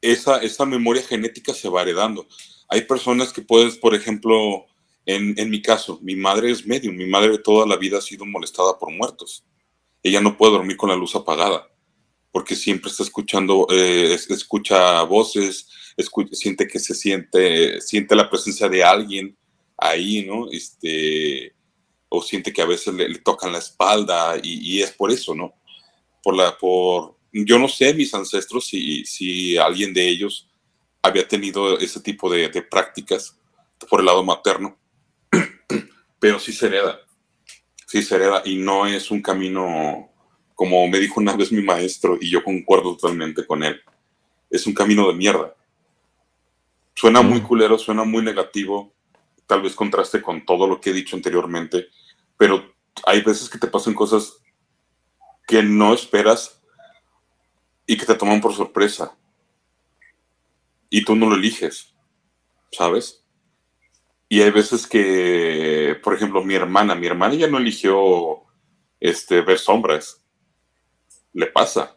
Speaker 3: Esa, esa memoria genética se va heredando. Hay personas que puedes, por ejemplo, en, en mi caso, mi madre es medium, mi madre toda la vida ha sido molestada por muertos. Ella no puede dormir con la luz apagada, porque siempre está escuchando, eh, es- escucha voces, siente que se siente, siente la presencia de alguien ahí, ¿no? Este, o siente que a veces le, tocan la espalda y es por eso, ¿no? Por la, por, yo no sé mis ancestros si, si alguien de ellos había tenido ese tipo de, de prácticas por el lado materno, pero sí se hereda, sí se hereda y no es un camino, como me dijo una vez mi maestro y yo concuerdo totalmente con él, es un camino de mierda. Suena muy
Speaker 1: Mm.
Speaker 3: culero, suena muy negativo, tal vez contraste con todo lo que he dicho anteriormente, pero hay veces que te pasan cosas que no esperas y que te toman por sorpresa. Y tú no lo eliges, ¿sabes? Y hay veces que, por ejemplo, mi hermana, mi hermana ya no eligió este, ver sombras. Le pasa.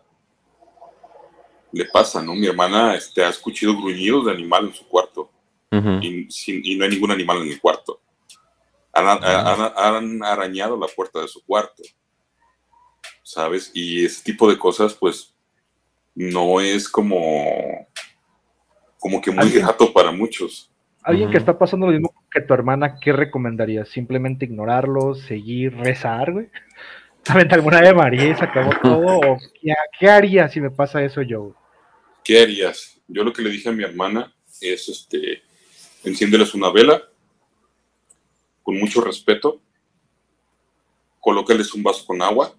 Speaker 3: Le pasa, ¿no? Mi hermana este, ha escuchado gruñidos de animal en su cuarto y, sin- y no hay ningún animal en el cuarto. Han, han- han arañado la puerta de su cuarto, ¿sabes? Y ese tipo de cosas, pues, no es como, como que muy
Speaker 2: Alguien-
Speaker 3: grato para muchos.
Speaker 2: Alguien que está pasando lo mismo que tu hermana, ¿qué recomendarías? ¿Simplemente ignorarlo, seguir, rezar, güey? ¿Saben alguna de María y se acabó todo? ¿O qué, qué haría si me pasa eso yo?
Speaker 3: ¿Qué harías? Yo lo que le dije a mi hermana es, este, enciéndeles una vela con mucho respeto, colócales un vaso con agua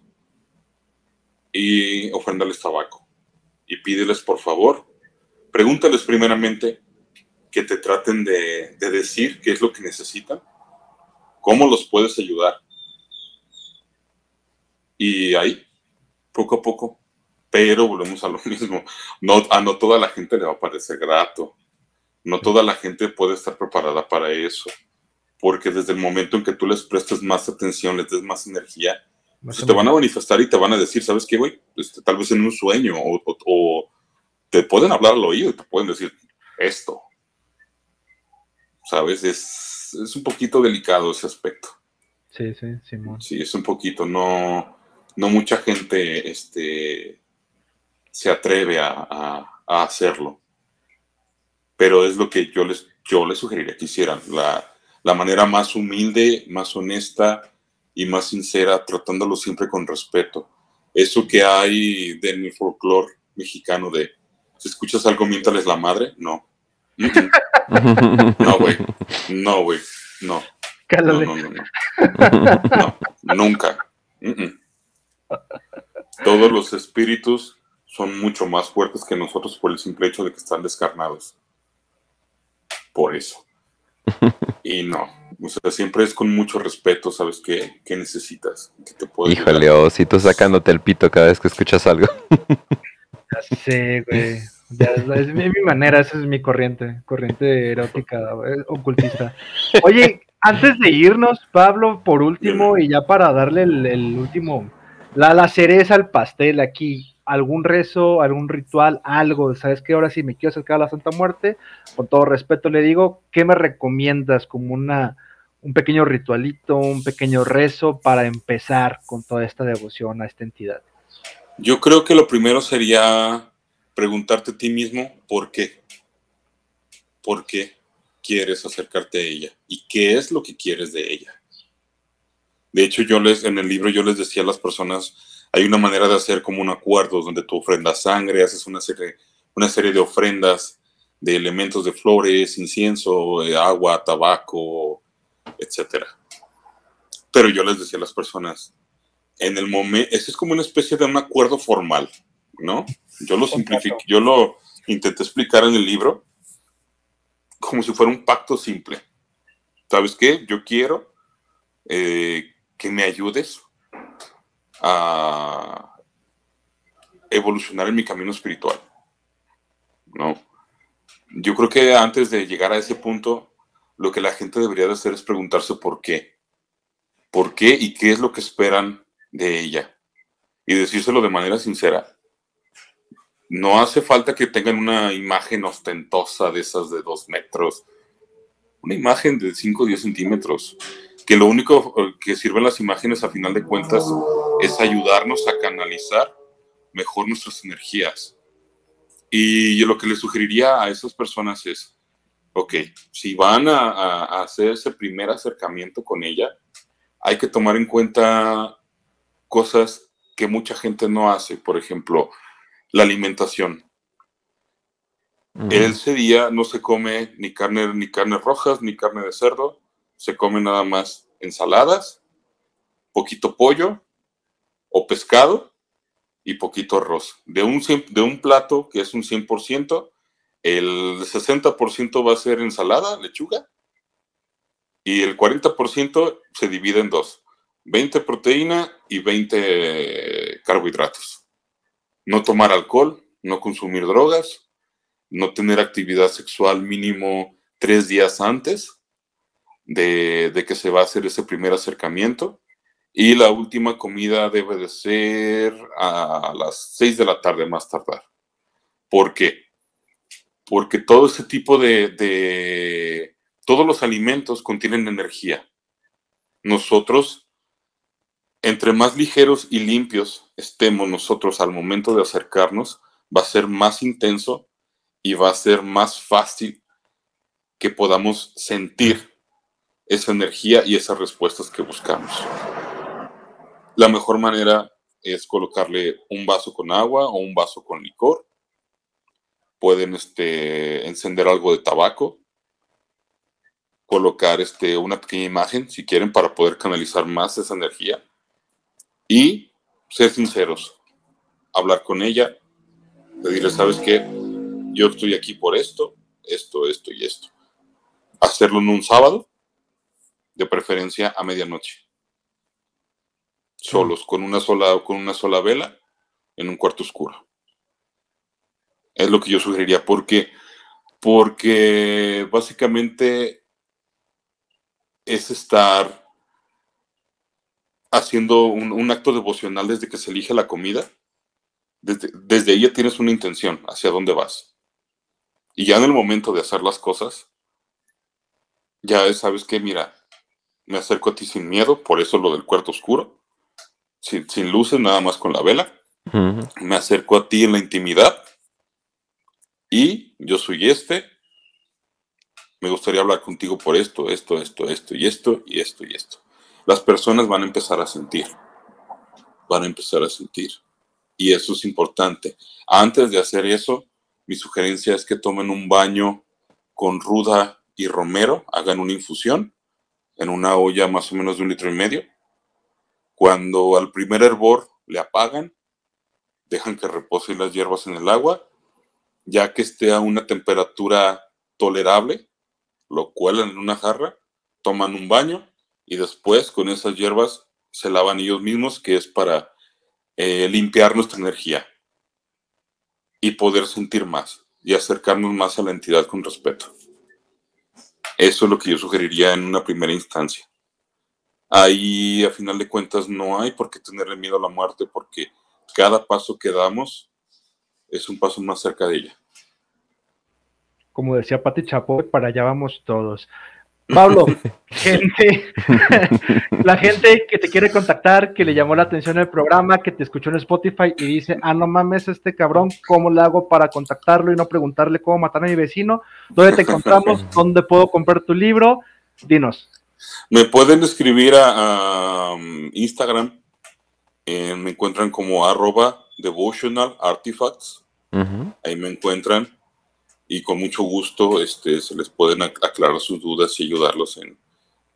Speaker 3: y ofréndales tabaco. Y pídeles, por favor, pregúntales primeramente que te traten de, de decir qué es lo que necesitan, cómo los puedes ayudar. Y ahí, poco a poco, pero volvemos a lo mismo. No, a no toda la gente le va a parecer grato. No toda la gente puede estar preparada para eso. Porque desde el momento en que tú les prestes más atención, les des más energía, Te van a manifestar y te van a decir, ¿sabes qué, güey? Este, tal vez en un sueño o, o- o te pueden hablar al oído y te pueden decir esto. ¿Sabes? Es, es un poquito delicado ese aspecto.
Speaker 2: Sí, sí, Simón.
Speaker 3: Sí, es un poquito. No, no mucha gente este, se atreve a, a- a hacerlo. Pero es lo que yo les, yo les sugeriría que hicieran. La, la manera más humilde, más honesta y más sincera, tratándolo siempre con respeto. Eso que hay de en el folclore mexicano de si escuchas algo, miéntales la madre, no. Mm, mm. No, güey. No, güey. No. No, no, no, no. No, nunca. Mm. Todos los espíritus son mucho más fuertes que nosotros por el simple hecho de que están descarnados. Por eso. y no, o sea, siempre es con mucho respeto, ¿sabes qué, qué necesitas? ¿Qué te puedo
Speaker 1: Híjole, o si tú sacándote el pito cada vez que escuchas algo.
Speaker 2: ya sé, güey. es, mi, manera, esa es mi corriente, corriente erótica, eh, ocultista. Oye, antes de irnos, Pablo, por último, y ya para darle el, último, la, la cereza al pastel aquí, algún rezo, algún ritual, algo, ¿sabes qué? Ahora sí me quiero acercar a la Santa Muerte, con todo respeto le digo, ¿qué me recomiendas como una, un pequeño ritualito, un pequeño rezo para empezar con toda esta devoción a esta entidad?
Speaker 3: Yo creo que lo primero sería preguntarte a ti mismo por qué. ¿Por qué? quieres acercarte a ella y qué es lo que quieres de ella. De hecho, yo les, en el libro yo les decía a las personas, hay una manera de hacer como un acuerdo donde tú ofrendas sangre, haces una serie, una serie de ofrendas de elementos de flores, incienso, eh, agua, tabaco, etc. Pero yo les decía a las personas, en el momento, ese es como una especie de un acuerdo formal, ¿no? Yo lo simplifico, yo lo intenté explicar en el libro, como si fuera un pacto simple. ¿Sabes qué? Yo quiero eh, que me ayudes a evolucionar en mi camino espiritual. ¿No? Yo creo que antes de llegar a ese punto, lo que la gente debería de hacer es preguntarse por qué. ¿Por qué y qué es lo que esperan de ella? Y decírselo de manera sincera no hace falta que tengan una imagen ostentosa de esas de dos metros. Una imagen de 5 o 10 centímetros. Que lo único eh, que sirven las imágenes a final de cuentas es ayudarnos a canalizar mejor nuestras energías. Y lo que le sugeriría a esas personas es, ok, si van a, a hacer ese primer acercamiento con ella, hay que tomar en cuenta cosas que mucha gente no hace. Por ejemplo, la alimentación. Ese día no se come ni carne, ni carnes rojas, ni carne de cerdo, se come nada más ensaladas, poquito pollo o pescado y poquito arroz. De un, de un plato que es un 100%, el 60% va a ser ensalada, lechuga, y el 40% se divide en dos, 20 proteína y 20 carbohidratos no tomar alcohol, no consumir drogas, no tener actividad sexual mínimo tres días antes de, que se va a hacer ese primer acercamiento. Y la última comida debe de ser a las seis de la tarde más tardar. ¿Por qué? Porque todo ese tipo de, de todos los alimentos contienen energía. Nosotros entre más ligeros y limpios estemos nosotros al momento de acercarnos, va a ser más intenso y va a ser más fácil que podamos sentir esa energía y esas respuestas que buscamos. La mejor manera es colocarle un vaso con agua o un vaso con licor. Pueden este, encender algo de tabaco, colocar este, una pequeña imagen si quieren para poder canalizar más esa energía y ser sinceros, hablar con ella, decirle, ¿sabes qué? Yo estoy aquí por esto, esto, esto y esto. Hacerlo en un sábado, de preferencia a medianoche. Solos, con una sola, con una sola vela, en un cuarto oscuro. Es lo que yo sugeriría, porque, porque básicamente es estar haciendo un, acto devocional desde que se elige la comida, desde, desde ella tienes una intención hacia dónde vas. Y ya en el momento de hacer las cosas, ya sabes que, mira, me acerco a ti sin miedo, por eso lo del cuarto oscuro, sin, luces, nada más con la vela. Me acerco a ti en la intimidad y yo soy este. Me gustaría hablar contigo por esto, esto, esto, esto y esto y esto y esto las personas van a empezar a sentir, van a empezar a sentir. Y eso es importante. Antes de hacer eso, mi sugerencia es que tomen un baño con ruda y romero, hagan una infusión en una olla más o menos de un litro y medio. Cuando al primer hervor le apagan, dejan que reposen las hierbas en el agua, ya que esté a una temperatura tolerable, lo cuelan en una jarra, toman un baño y después con esas hierbas se lavan ellos mismos, que es para eh, limpiar nuestra energía y poder sentir más y acercarnos más a la entidad con respeto. Eso es lo que yo sugeriría en una primera instancia. Ahí, a final de cuentas, no hay por qué tenerle miedo a la muerte porque cada paso que damos es un paso más cerca de ella.
Speaker 2: Como decía Pati Chapo, para allá vamos todos. Pablo, gente, la gente que te quiere contactar, que le llamó la atención el programa, que te escuchó en Spotify y dice, ah, no mames, este cabrón, ¿cómo le hago para contactarlo y no preguntarle cómo matar a mi vecino? ¿Dónde te encontramos? ¿Dónde puedo comprar tu libro? Dinos.
Speaker 3: Me pueden escribir a, um, Instagram, eh, me encuentran como arroba devotional artifacts, ahí me encuentran y con mucho gusto este, se les pueden aclarar sus dudas y ayudarlos en,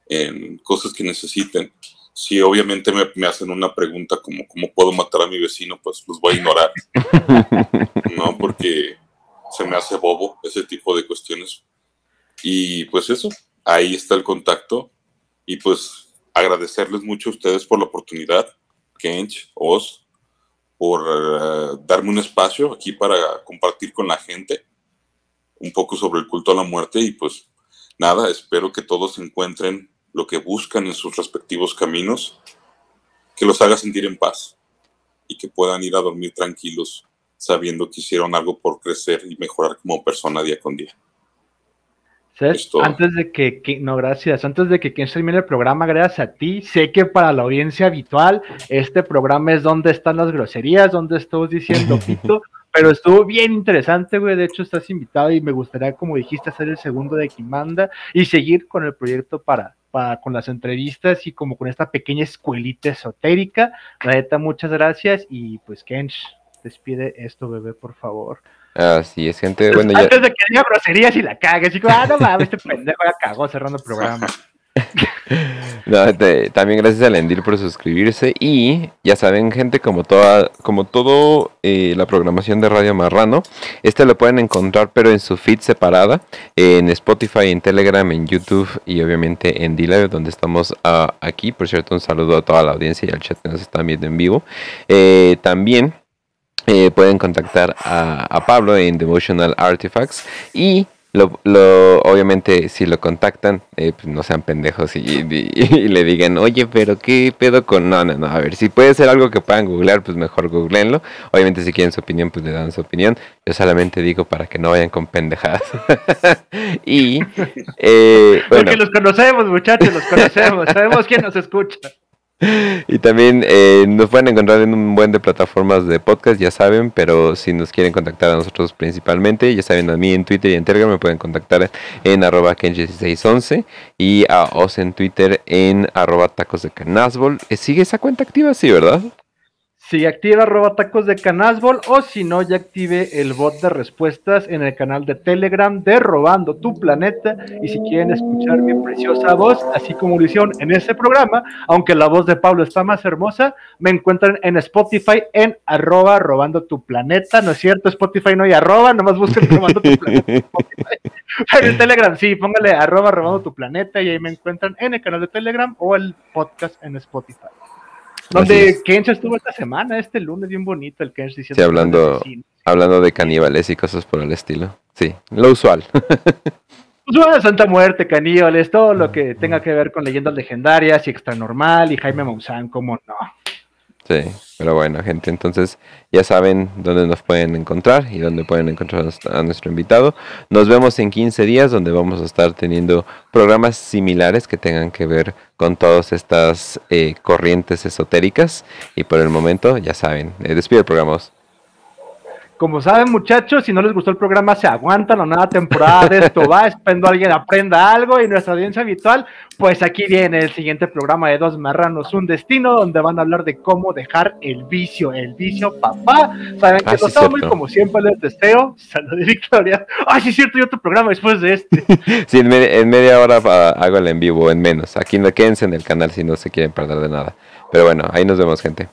Speaker 3: en cosas que necesiten. Si obviamente me, me, hacen una pregunta como cómo puedo matar a mi vecino, pues los voy a ignorar. no, porque se me hace bobo ese tipo de cuestiones. Y pues eso, ahí está el contacto. Y pues agradecerles mucho a ustedes por la oportunidad, Kench, Oz, por eh, darme un espacio aquí para compartir con la gente un poco sobre el culto a la muerte y pues nada, espero que todos encuentren lo que buscan en sus respectivos caminos, que los haga sentir en paz y que puedan ir a dormir tranquilos sabiendo que hicieron algo por crecer y mejorar como persona día con día.
Speaker 2: Antes de que, no, gracias, antes de que quien termine el programa, gracias a ti, sé que para la audiencia habitual, este programa es donde están las groserías, donde estamos diciendo pito, pero estuvo bien interesante, güey. De hecho, estás invitado y me gustaría, como dijiste, hacer el segundo de Kimanda y seguir con el proyecto para, para con las entrevistas y como con esta pequeña escuelita esotérica. La neta, muchas gracias y pues Kench, despide esto, bebé, por favor.
Speaker 1: Así es, gente.
Speaker 2: Bueno, Antes de que diga groserías y la cagues, y ah, no mames, este pendejo ya cagó cerrando el programa.
Speaker 1: también gracias a Lendir por suscribirse y ya saben gente como toda como todo eh, la programación de Radio Marrano este lo pueden encontrar pero en su feed separada en Spotify en Telegram en YouTube y obviamente en d donde estamos ah, aquí. Por cierto un saludo a toda la audiencia y al chat que nos están viendo en vivo. Eh, también eh, pueden contactar a, a Pablo en Devotional Artifacts y lo, lo, obviamente, si lo contactan, eh, pues no sean pendejos y, le digan, oye, pero qué pedo con. No, no, no. A ver, si puede ser algo que puedan googlear, pues mejor googleenlo. Obviamente, si quieren su opinión, pues le dan su opinión. Yo solamente digo para que no vayan con pendejadas. y.
Speaker 2: Eh, Porque los conocemos, muchachos, los conocemos. Sabemos quién nos escucha.
Speaker 1: Y también eh, nos pueden encontrar en un buen de plataformas de podcast, ya saben, pero si nos quieren contactar a nosotros principalmente, ya saben, a mí en Twitter y en Telegram me pueden contactar en arroba ken1611 y a os en Twitter en arroba tacos de canasbol. Eh, ¿Sigue esa cuenta activa? Sí, ¿verdad?
Speaker 2: Si activa arroba tacos de canasbol o si no, ya active el bot de respuestas en el canal de Telegram de Robando tu Planeta. Y si quieren escuchar mi preciosa voz, así como lo hicieron en este programa, aunque la voz de Pablo está más hermosa, me encuentran en Spotify en arroba robando tu planeta. No es cierto, Spotify no hay arroba, nomás busquen robando tu planeta. Pero en Telegram sí, póngale arroba robando tu planeta y ahí me encuentran en el canal de Telegram o el podcast en Spotify. Donde Kench estuvo esta semana, este lunes, bien bonito el Kench diciendo.
Speaker 1: Sí, hablando, hablando de caníbales y cosas por el estilo. Sí, lo usual.
Speaker 2: Usual, Santa Muerte, caníbales, todo lo que tenga que ver con leyendas legendarias y extra normal y Jaime Maussan, como no.
Speaker 1: Sí, pero bueno, gente, entonces ya saben dónde nos pueden encontrar y dónde pueden encontrar a nuestro invitado. Nos vemos en 15 días donde vamos a estar teniendo programas similares que tengan que ver con todas estas eh, corrientes esotéricas. Y por el momento, ya saben, eh, despide el programa.
Speaker 2: Como saben, muchachos, si no les gustó el programa, se aguantan la nueva temporada de esto va. Espero alguien aprenda algo y nuestra audiencia habitual, pues aquí viene el siguiente programa de Dos Marranos, un destino, donde van a hablar de cómo dejar el vicio, el vicio, papá. Saben que ah, los amo y como siempre les deseo, salud y victoria. Ay, sí es cierto, y otro programa después de este.
Speaker 1: sí, en, media hora hago el en vivo, en menos. Aquí no quédense en el canal si no se quieren perder de nada. Pero bueno, ahí nos vemos, gente.